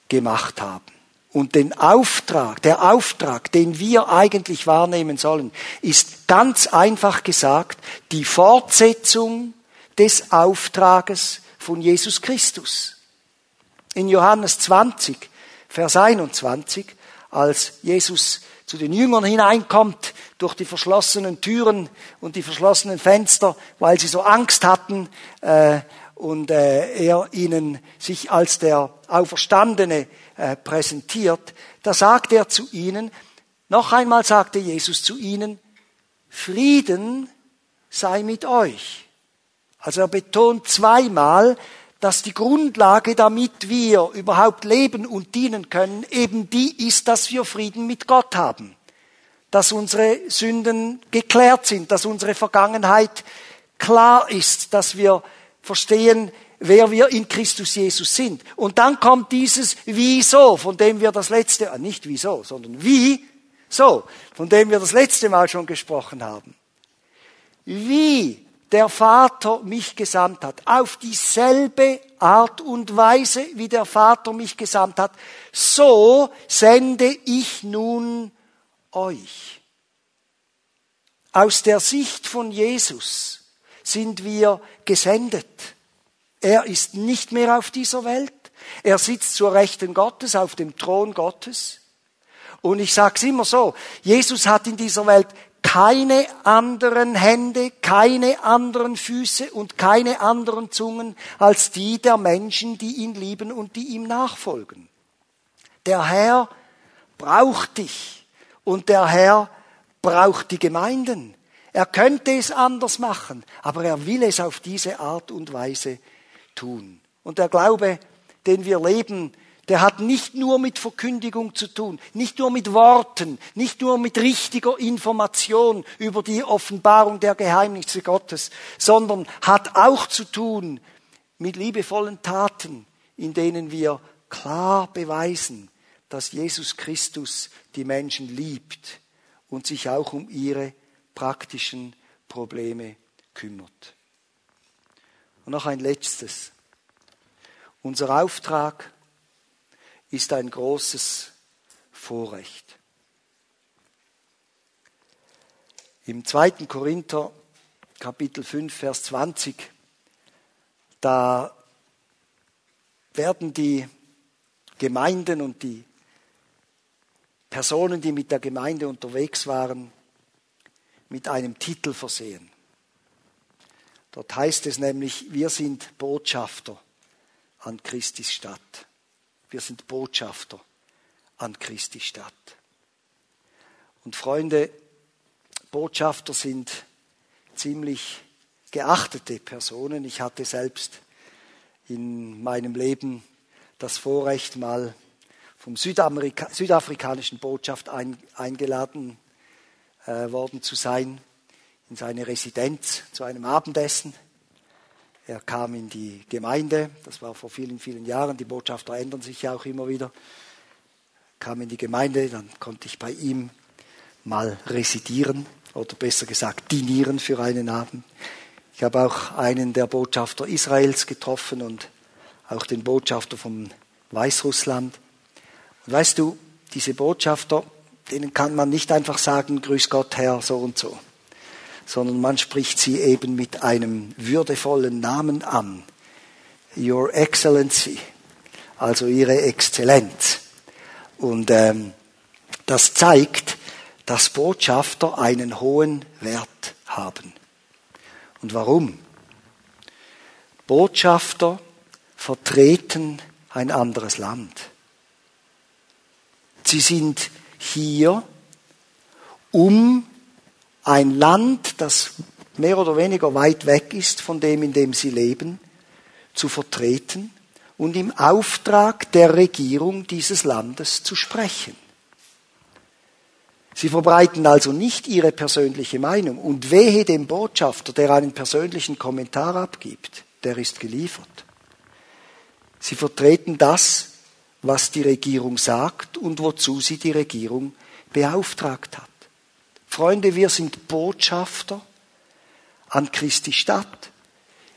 gemacht haben. Und den Auftrag, der Auftrag, den wir eigentlich wahrnehmen sollen, ist ganz einfach gesagt die Fortsetzung des Auftrages von Jesus Christus. In Johannes 20, Vers 21, als Jesus zu den Jüngern hineinkommt durch die verschlossenen Türen und die verschlossenen Fenster, weil sie so Angst hatten äh, und äh, er ihnen sich als der Auferstandene äh, präsentiert, da sagt er zu ihnen, noch einmal sagte Jesus zu ihnen, Frieden sei mit euch. Also er betont zweimal, dass die Grundlage, damit wir überhaupt leben und dienen können, eben die ist, dass wir Frieden mit Gott haben. Dass unsere Sünden geklärt sind, dass unsere Vergangenheit klar ist, dass wir verstehen, wer wir in Christus Jesus sind. Und dann kommt dieses Wieso, von dem wir das letzte, äh, nicht wieso, sondern wie, so, von dem wir das letzte Mal schon gesprochen haben. Wie der Vater mich gesandt hat, auf dieselbe Art und Weise, wie der Vater mich gesandt hat, so sende ich nun euch. Aus der Sicht von Jesus sind wir gesendet. Er ist nicht mehr auf dieser Welt. Er sitzt zur Rechten Gottes, auf dem Thron Gottes. Und ich sage es immer so, Jesus hat in dieser Welt keine anderen Hände, keine anderen Füße und keine anderen Zungen als die der Menschen, die ihn lieben und die ihm nachfolgen. Der Herr braucht dich und der Herr braucht die Gemeinden. Er könnte es anders machen, aber er will es auf diese Art und Weise tun. Und der Glaube, den wir leben, der hat nicht nur mit Verkündigung zu tun, nicht nur mit Worten, nicht nur mit richtiger Information über die Offenbarung der Geheimnisse Gottes, sondern hat auch zu tun mit liebevollen Taten, in denen wir klar beweisen, dass Jesus Christus die Menschen liebt und sich auch um ihre praktischen Probleme kümmert. Und noch ein letztes. Unser Auftrag ist ein großes Vorrecht. Im 2. Korinther Kapitel 5, Vers 20, da werden die Gemeinden und die Personen, die mit der Gemeinde unterwegs waren, mit einem Titel versehen. Dort heißt es nämlich, wir sind Botschafter an Christis Stadt. Wir sind Botschafter an Christi Stadt. Und Freunde, Botschafter sind ziemlich geachtete Personen. Ich hatte selbst in meinem Leben das Vorrecht, mal vom Südamerika südafrikanischen Botschaft ein, eingeladen äh, worden zu sein in seine Residenz zu einem Abendessen. Er kam in die Gemeinde, das war vor vielen, vielen Jahren, die Botschafter ändern sich ja auch immer wieder. Kam in die Gemeinde, dann konnte ich bei ihm mal residieren oder besser gesagt dinieren für einen Abend. Ich habe auch einen der Botschafter Israels getroffen und auch den Botschafter von Weißrussland. Und weißt du, diese Botschafter, denen kann man nicht einfach sagen, Grüß Gott, Herr, so und so sondern man spricht sie eben mit einem würdevollen Namen an. Your Excellency, also Ihre Exzellenz. Und ähm, das zeigt, dass Botschafter einen hohen Wert haben. Und warum? Botschafter vertreten ein anderes Land. Sie sind hier, um ein Land, das mehr oder weniger weit weg ist von dem, in dem sie leben, zu vertreten und im Auftrag der Regierung dieses Landes zu sprechen. Sie verbreiten also nicht ihre persönliche Meinung und wehe dem Botschafter, der einen persönlichen Kommentar abgibt, der ist geliefert. Sie vertreten das, was die Regierung sagt und wozu sie die Regierung beauftragt hat. Freunde, wir sind Botschafter an Christi Stadt.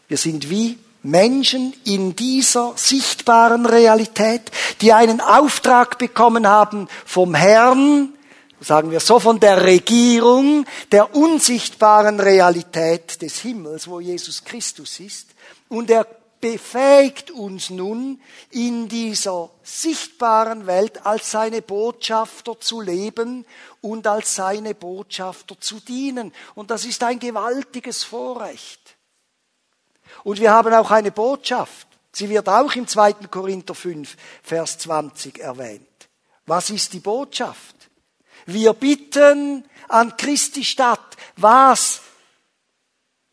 Wir sind wie Menschen in dieser sichtbaren Realität, die einen Auftrag bekommen haben vom Herrn, sagen wir so von der Regierung, der unsichtbaren Realität des Himmels, wo Jesus Christus ist. Und er befähigt uns nun, in dieser sichtbaren Welt als seine Botschafter zu leben und als seine Botschafter zu dienen. Und das ist ein gewaltiges Vorrecht. Und wir haben auch eine Botschaft. Sie wird auch im 2. Korinther 5, Vers 20 erwähnt. Was ist die Botschaft? Wir bitten an Christi Stadt, Was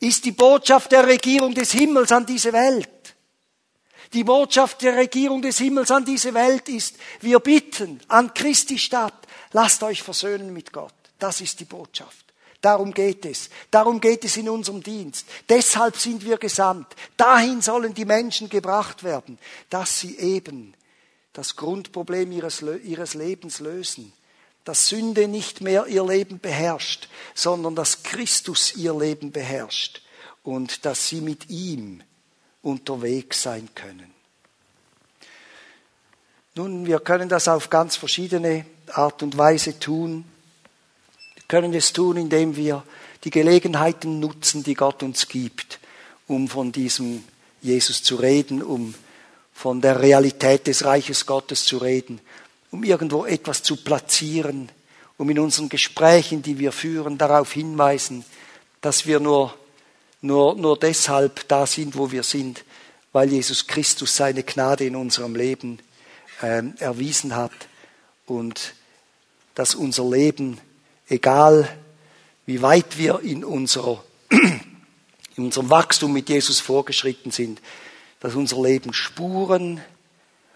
ist die Botschaft der Regierung des Himmels an diese Welt? Die Botschaft der Regierung des Himmels an diese Welt ist, wir bitten an Christi Stadt, lasst euch versöhnen mit Gott. Das ist die Botschaft. Darum geht es. Darum geht es in unserem Dienst. Deshalb sind wir gesandt. Dahin sollen die Menschen gebracht werden, dass sie eben das Grundproblem ihres, ihres Lebens lösen. Dass Sünde nicht mehr ihr Leben beherrscht, sondern dass Christus ihr Leben beherrscht und dass sie mit ihm unterwegs sein können. Nun, wir können das auf ganz verschiedene Art und Weise tun können es tun, indem wir die Gelegenheiten nutzen, die Gott uns gibt, um von diesem Jesus zu reden, um von der Realität des Reiches Gottes zu reden, um irgendwo etwas zu platzieren, um in unseren Gesprächen, die wir führen, darauf hinweisen, dass wir nur, nur, nur deshalb da sind, wo wir sind, weil Jesus Christus seine Gnade in unserem Leben äh, erwiesen hat und dass unser Leben egal wie weit wir in, unserer, in unserem Wachstum mit Jesus vorgeschritten sind, dass unser Leben Spuren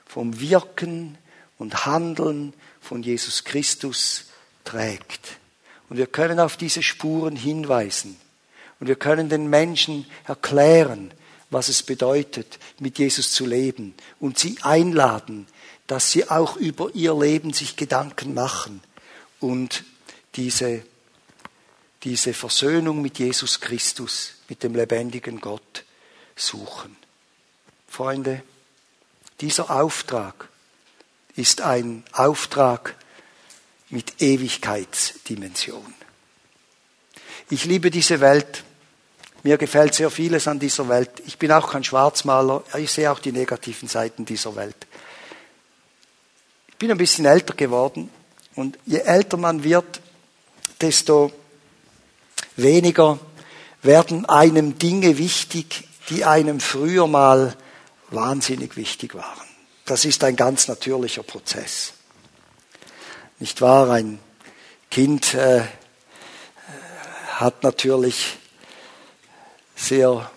vom Wirken und Handeln von Jesus Christus trägt. Und wir können auf diese Spuren hinweisen. Und wir können den Menschen erklären, was es bedeutet, mit Jesus zu leben. Und sie einladen, dass sie auch über ihr Leben sich Gedanken machen und diese, diese Versöhnung mit Jesus Christus, mit dem lebendigen Gott suchen. Freunde, dieser Auftrag ist ein Auftrag mit Ewigkeitsdimension. Ich liebe diese Welt. Mir gefällt sehr vieles an dieser Welt. Ich bin auch kein Schwarzmaler. Ich sehe auch die negativen Seiten dieser Welt. Ich bin ein bisschen älter geworden und je älter man wird, desto weniger werden einem Dinge wichtig, die einem früher mal wahnsinnig wichtig waren. Das ist ein ganz natürlicher Prozess. Nicht wahr? Ein Kind äh, hat natürlich sehr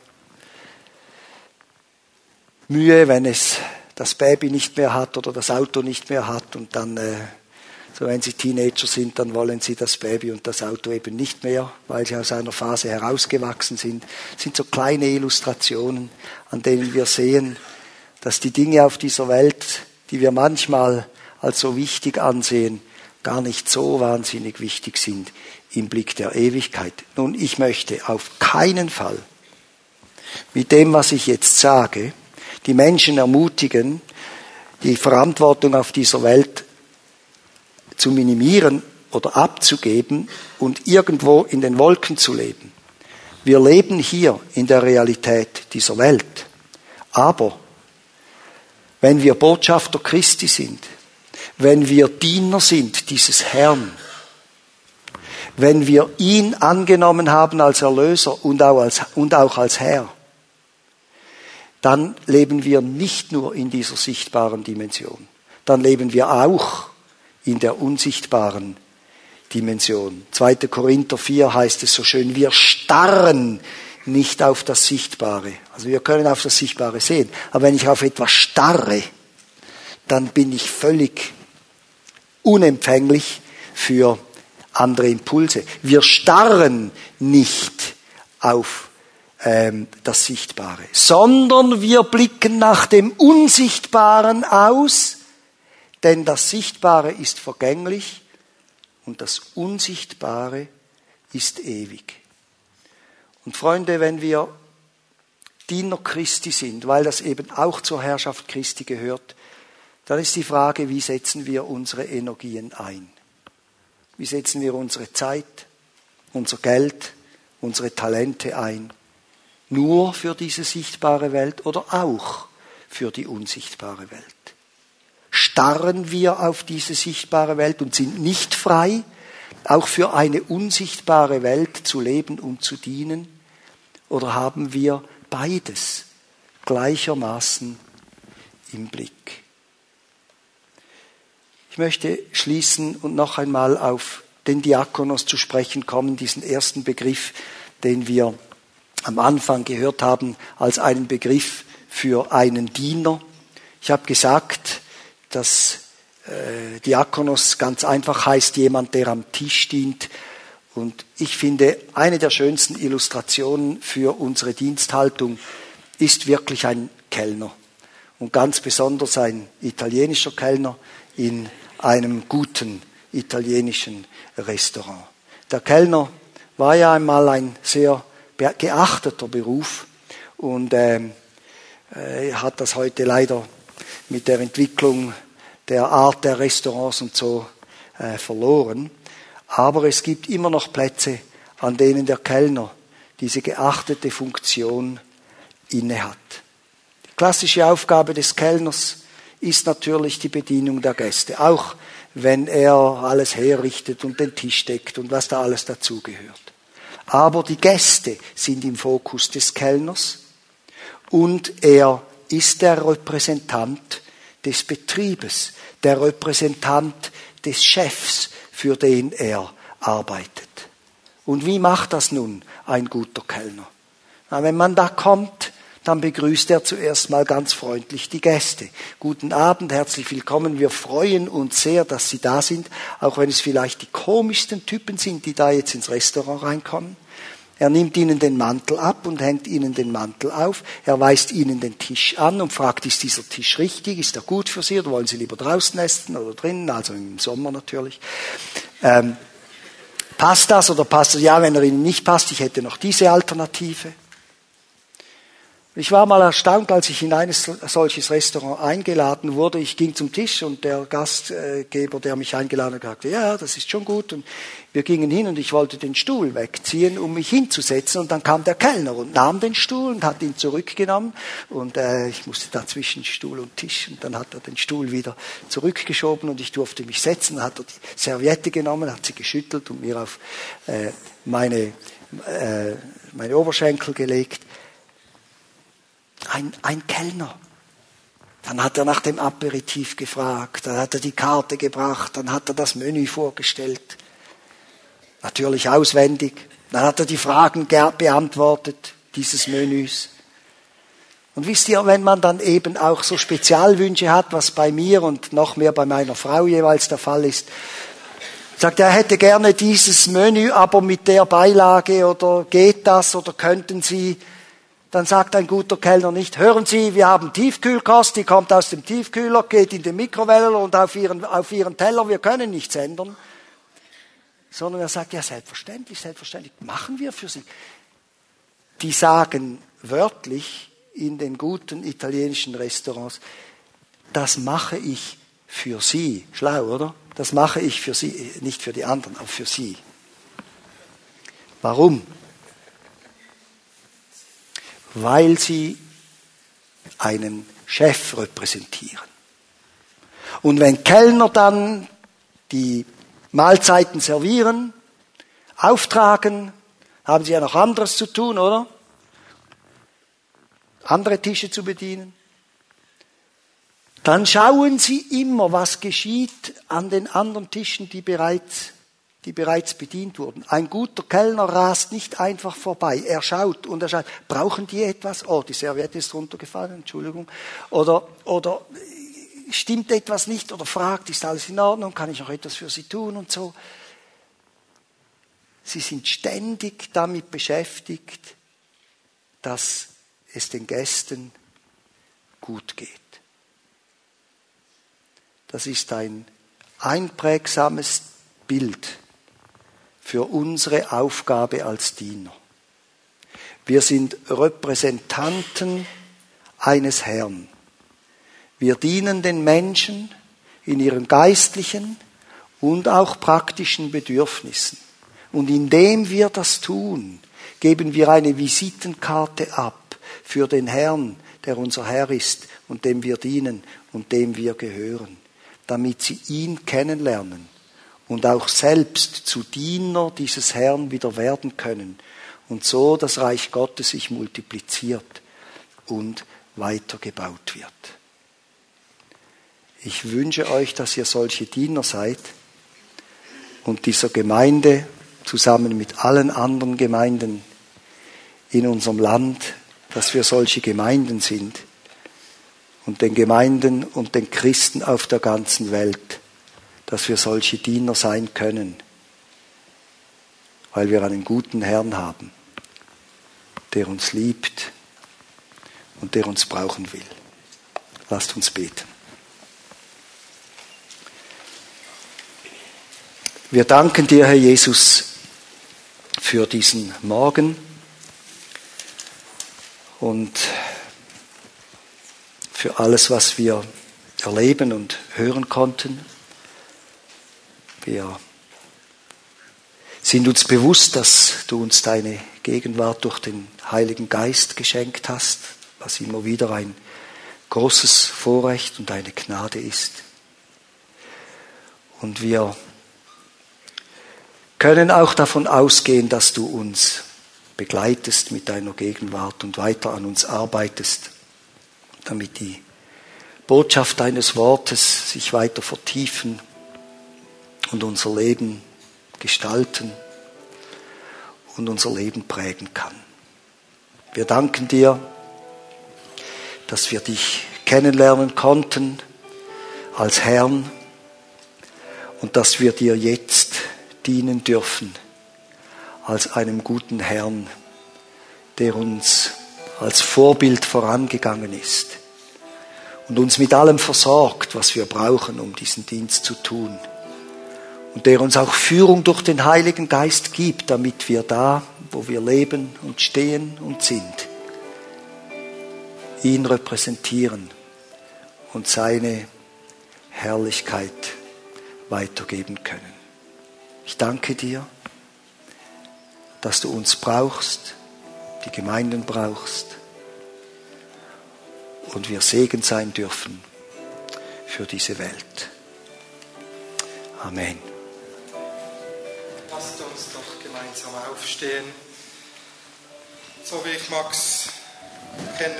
Mühe, wenn es das Baby nicht mehr hat oder das Auto nicht mehr hat und dann äh, so, wenn sie Teenager sind, dann wollen sie das Baby und das Auto eben nicht mehr, weil sie aus einer Phase herausgewachsen sind. Das sind so kleine Illustrationen, an denen wir sehen, dass die Dinge auf dieser Welt, die wir manchmal als so wichtig ansehen, gar nicht so wahnsinnig wichtig sind im Blick der Ewigkeit. Nun, ich möchte auf keinen Fall mit dem, was ich jetzt sage, die Menschen ermutigen, die Verantwortung auf dieser Welt zu minimieren oder abzugeben und irgendwo in den Wolken zu leben. Wir leben hier in der Realität dieser Welt. Aber wenn wir Botschafter Christi sind, wenn wir Diener sind dieses Herrn, wenn wir ihn angenommen haben als Erlöser und auch als, und auch als Herr, dann leben wir nicht nur in dieser sichtbaren Dimension, dann leben wir auch in der unsichtbaren Dimension. 2. Korinther 4 heißt es so schön, wir starren nicht auf das Sichtbare. Also wir können auf das Sichtbare sehen. Aber wenn ich auf etwas starre, dann bin ich völlig unempfänglich für andere Impulse. Wir starren nicht auf ähm, das Sichtbare, sondern wir blicken nach dem Unsichtbaren aus denn das Sichtbare ist vergänglich und das Unsichtbare ist ewig. Und Freunde, wenn wir Diener Christi sind, weil das eben auch zur Herrschaft Christi gehört, dann ist die Frage, wie setzen wir unsere Energien ein? Wie setzen wir unsere Zeit, unser Geld, unsere Talente ein? Nur für diese sichtbare Welt oder auch für die unsichtbare Welt? starren wir auf diese sichtbare Welt und sind nicht frei, auch für eine unsichtbare Welt zu leben und zu dienen? Oder haben wir beides gleichermaßen im Blick? Ich möchte schließen und noch einmal auf den Diakonos zu sprechen kommen, diesen ersten Begriff, den wir am Anfang gehört haben, als einen Begriff für einen Diener. Ich habe gesagt, dass äh, Diakonos ganz einfach heißt jemand, der am Tisch dient. Und ich finde, eine der schönsten Illustrationen für unsere Diensthaltung ist wirklich ein Kellner. Und ganz besonders ein italienischer Kellner in einem guten italienischen Restaurant. Der Kellner war ja einmal ein sehr geachteter Beruf und ähm, äh, hat das heute leider mit der Entwicklung der Art der Restaurants und so äh, verloren. Aber es gibt immer noch Plätze, an denen der Kellner diese geachtete Funktion innehat. Die klassische Aufgabe des Kellners ist natürlich die Bedienung der Gäste, auch wenn er alles herrichtet und den Tisch deckt und was da alles dazugehört. Aber die Gäste sind im Fokus des Kellners und er ist der Repräsentant des Betriebes, der Repräsentant des Chefs, für den er arbeitet. Und wie macht das nun ein guter Kellner? Na, wenn man da kommt, dann begrüßt er zuerst mal ganz freundlich die Gäste. Guten Abend, herzlich willkommen. Wir freuen uns sehr, dass Sie da sind, auch wenn es vielleicht die komischsten Typen sind, die da jetzt ins Restaurant reinkommen. Er nimmt ihnen den Mantel ab und hängt ihnen den Mantel auf. Er weist ihnen den Tisch an und fragt, ist dieser Tisch richtig? Ist er gut für Sie oder wollen Sie lieber draußen essen oder drinnen? Also im Sommer natürlich. Ähm, passt das oder passt das? Ja, wenn er Ihnen nicht passt, ich hätte noch diese Alternative. Ich war mal erstaunt, als ich in ein solches Restaurant eingeladen wurde. Ich ging zum Tisch und der Gastgeber, der mich eingeladen hat, sagte, ja, das ist schon gut. Und wir gingen hin und ich wollte den Stuhl wegziehen, um mich hinzusetzen. Und dann kam der Kellner und nahm den Stuhl und hat ihn zurückgenommen. Und äh, ich musste da zwischen Stuhl und Tisch. Und dann hat er den Stuhl wieder zurückgeschoben und ich durfte mich setzen. Dann hat er die Serviette genommen, hat sie geschüttelt und mir auf äh, meine, äh, meine Oberschenkel gelegt ein, ein Kellner. Dann hat er nach dem Aperitif gefragt, dann hat er die Karte gebracht, dann hat er das Menü vorgestellt. Natürlich auswendig. Dann hat er die Fragen beantwortet dieses Menüs. Und wisst ihr, wenn man dann eben auch so Spezialwünsche hat, was bei mir und noch mehr bei meiner Frau jeweils der Fall ist, sagt er, er hätte gerne dieses Menü, aber mit der Beilage oder geht das oder könnten Sie dann sagt ein guter Kellner nicht, hören Sie, wir haben Tiefkühlkost, die kommt aus dem Tiefkühler, geht in den Mikrowelle und auf Ihren, auf Ihren Teller, wir können nichts ändern. Sondern er sagt, ja, selbstverständlich, selbstverständlich, machen wir für Sie. Die sagen wörtlich in den guten italienischen Restaurants, das mache ich für Sie. Schlau, oder? Das mache ich für Sie, nicht für die anderen, aber für Sie. Warum? Weil sie einen Chef repräsentieren. Und wenn Kellner dann die Mahlzeiten servieren, auftragen, haben sie ja noch anderes zu tun, oder? Andere Tische zu bedienen. Dann schauen sie immer, was geschieht an den anderen Tischen, die bereits die bereits bedient wurden. Ein guter Kellner rast nicht einfach vorbei. Er schaut und er schaut, brauchen die etwas? Oh, die Serviette ist runtergefallen, Entschuldigung. Oder, oder stimmt etwas nicht? Oder fragt, ist alles in Ordnung? Kann ich noch etwas für Sie tun? Und so. Sie sind ständig damit beschäftigt, dass es den Gästen gut geht. Das ist ein einprägsames Bild für unsere Aufgabe als Diener. Wir sind Repräsentanten eines Herrn. Wir dienen den Menschen in ihren geistlichen und auch praktischen Bedürfnissen. Und indem wir das tun, geben wir eine Visitenkarte ab für den Herrn, der unser Herr ist und dem wir dienen und dem wir gehören, damit sie ihn kennenlernen und auch selbst zu Diener dieses Herrn wieder werden können und so das Reich Gottes sich multipliziert und weitergebaut wird. Ich wünsche euch, dass ihr solche Diener seid und dieser Gemeinde zusammen mit allen anderen Gemeinden in unserem Land, dass wir solche Gemeinden sind und den Gemeinden und den Christen auf der ganzen Welt, dass wir solche Diener sein können, weil wir einen guten Herrn haben, der uns liebt und der uns brauchen will. Lasst uns beten. Wir danken dir, Herr Jesus, für diesen Morgen und für alles, was wir erleben und hören konnten. Wir sind uns bewusst, dass du uns deine Gegenwart durch den Heiligen Geist geschenkt hast, was immer wieder ein großes Vorrecht und eine Gnade ist. Und wir können auch davon ausgehen, dass du uns begleitest mit deiner Gegenwart und weiter an uns arbeitest, damit die Botschaft deines Wortes sich weiter vertiefen und unser Leben gestalten und unser Leben prägen kann. Wir danken dir, dass wir dich kennenlernen konnten als Herrn und dass wir dir jetzt dienen dürfen als einem guten Herrn, der uns als Vorbild vorangegangen ist und uns mit allem versorgt, was wir brauchen, um diesen Dienst zu tun. Und der uns auch Führung durch den Heiligen Geist gibt, damit wir da, wo wir leben und stehen und sind, ihn repräsentieren und seine Herrlichkeit weitergeben können. Ich danke dir, dass du uns brauchst, die Gemeinden brauchst und wir Segen sein dürfen für diese Welt. Amen. Lasst uns doch gemeinsam aufstehen. So wie ich Max kenne,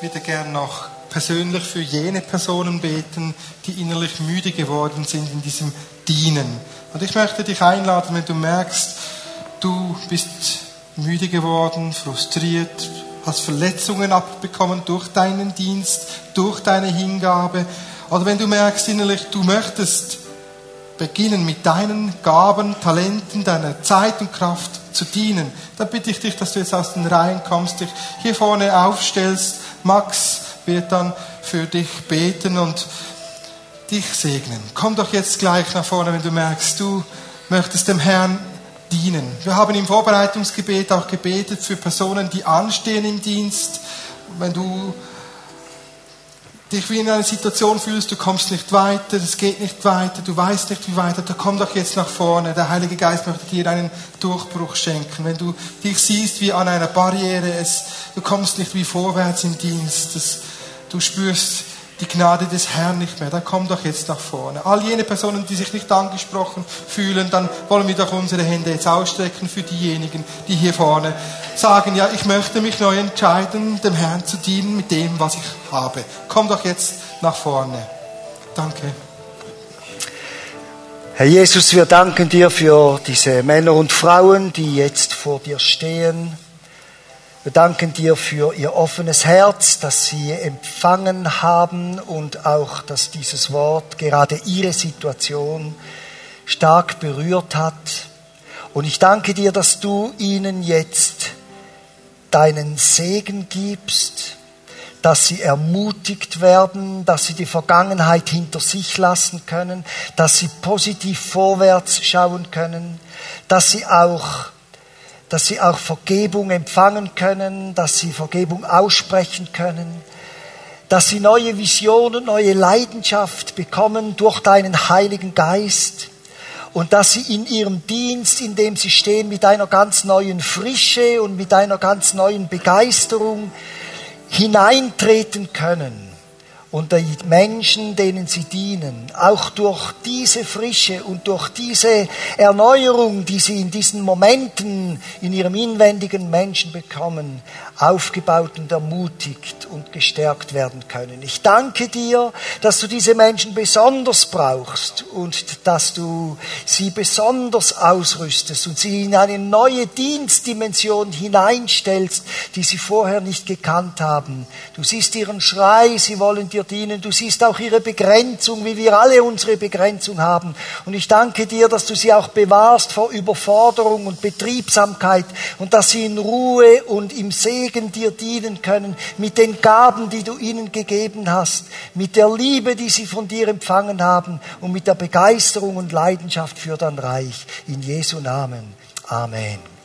würde gern noch persönlich für jene Personen beten, die innerlich müde geworden sind in diesem Dienen. Und ich möchte dich einladen, wenn du merkst, du bist müde geworden, frustriert, hast Verletzungen abbekommen durch deinen Dienst, durch deine Hingabe. Oder wenn du merkst innerlich, du möchtest beginnen mit deinen Gaben, Talenten, deiner Zeit und Kraft zu dienen, dann bitte ich dich, dass du jetzt aus den Reihen kommst, dich hier vorne aufstellst. Max wird dann für dich beten und dich segnen. Komm doch jetzt gleich nach vorne, wenn du merkst, du möchtest dem Herrn dienen. Wir haben im Vorbereitungsgebet auch gebetet für Personen, die anstehen im Dienst. Wenn du dich wie in einer Situation fühlst, du kommst nicht weiter, es geht nicht weiter, du weißt nicht wie weiter, dann komm doch jetzt nach vorne. Der Heilige Geist möchte dir einen Durchbruch schenken. Wenn du dich siehst wie an einer Barriere, es, du kommst nicht wie vorwärts im Dienst, es, du spürst, die Gnade des Herrn nicht mehr, dann komm doch jetzt nach vorne. All jene Personen, die sich nicht angesprochen fühlen, dann wollen wir doch unsere Hände jetzt ausstrecken für diejenigen, die hier vorne sagen, ja, ich möchte mich neu entscheiden, dem Herrn zu dienen mit dem, was ich habe. Komm doch jetzt nach vorne. Danke. Herr Jesus, wir danken dir für diese Männer und Frauen, die jetzt vor dir stehen wir danken dir für ihr offenes Herz, dass sie empfangen haben und auch, dass dieses Wort gerade ihre Situation stark berührt hat. Und ich danke dir, dass du ihnen jetzt deinen Segen gibst, dass sie ermutigt werden, dass sie die Vergangenheit hinter sich lassen können, dass sie positiv vorwärts schauen können, dass sie auch dass sie auch Vergebung empfangen können, dass sie Vergebung aussprechen können, dass sie neue Visionen, neue Leidenschaft bekommen durch deinen Heiligen Geist und dass sie in ihrem Dienst, in dem sie stehen, mit einer ganz neuen Frische und mit einer ganz neuen Begeisterung hineintreten können und die Menschen, denen sie dienen, auch durch diese Frische und durch diese Erneuerung, die sie in diesen Momenten in ihrem inwendigen Menschen bekommen, aufgebaut und ermutigt und gestärkt werden können. Ich danke dir, dass du diese Menschen besonders brauchst und dass du sie besonders ausrüstest und sie in eine neue Dienstdimension hineinstellst, die sie vorher nicht gekannt haben. Du siehst ihren Schrei, sie wollen dir dienen. Du siehst auch ihre Begrenzung, wie wir alle unsere Begrenzung haben. Und ich danke dir, dass du sie auch bewahrst vor Überforderung und Betriebsamkeit und dass sie in Ruhe und im Segen dir dienen können mit den Gaben, die du ihnen gegeben hast, mit der Liebe, die sie von dir empfangen haben und mit der Begeisterung und Leidenschaft für dein Reich. In Jesu Namen. Amen.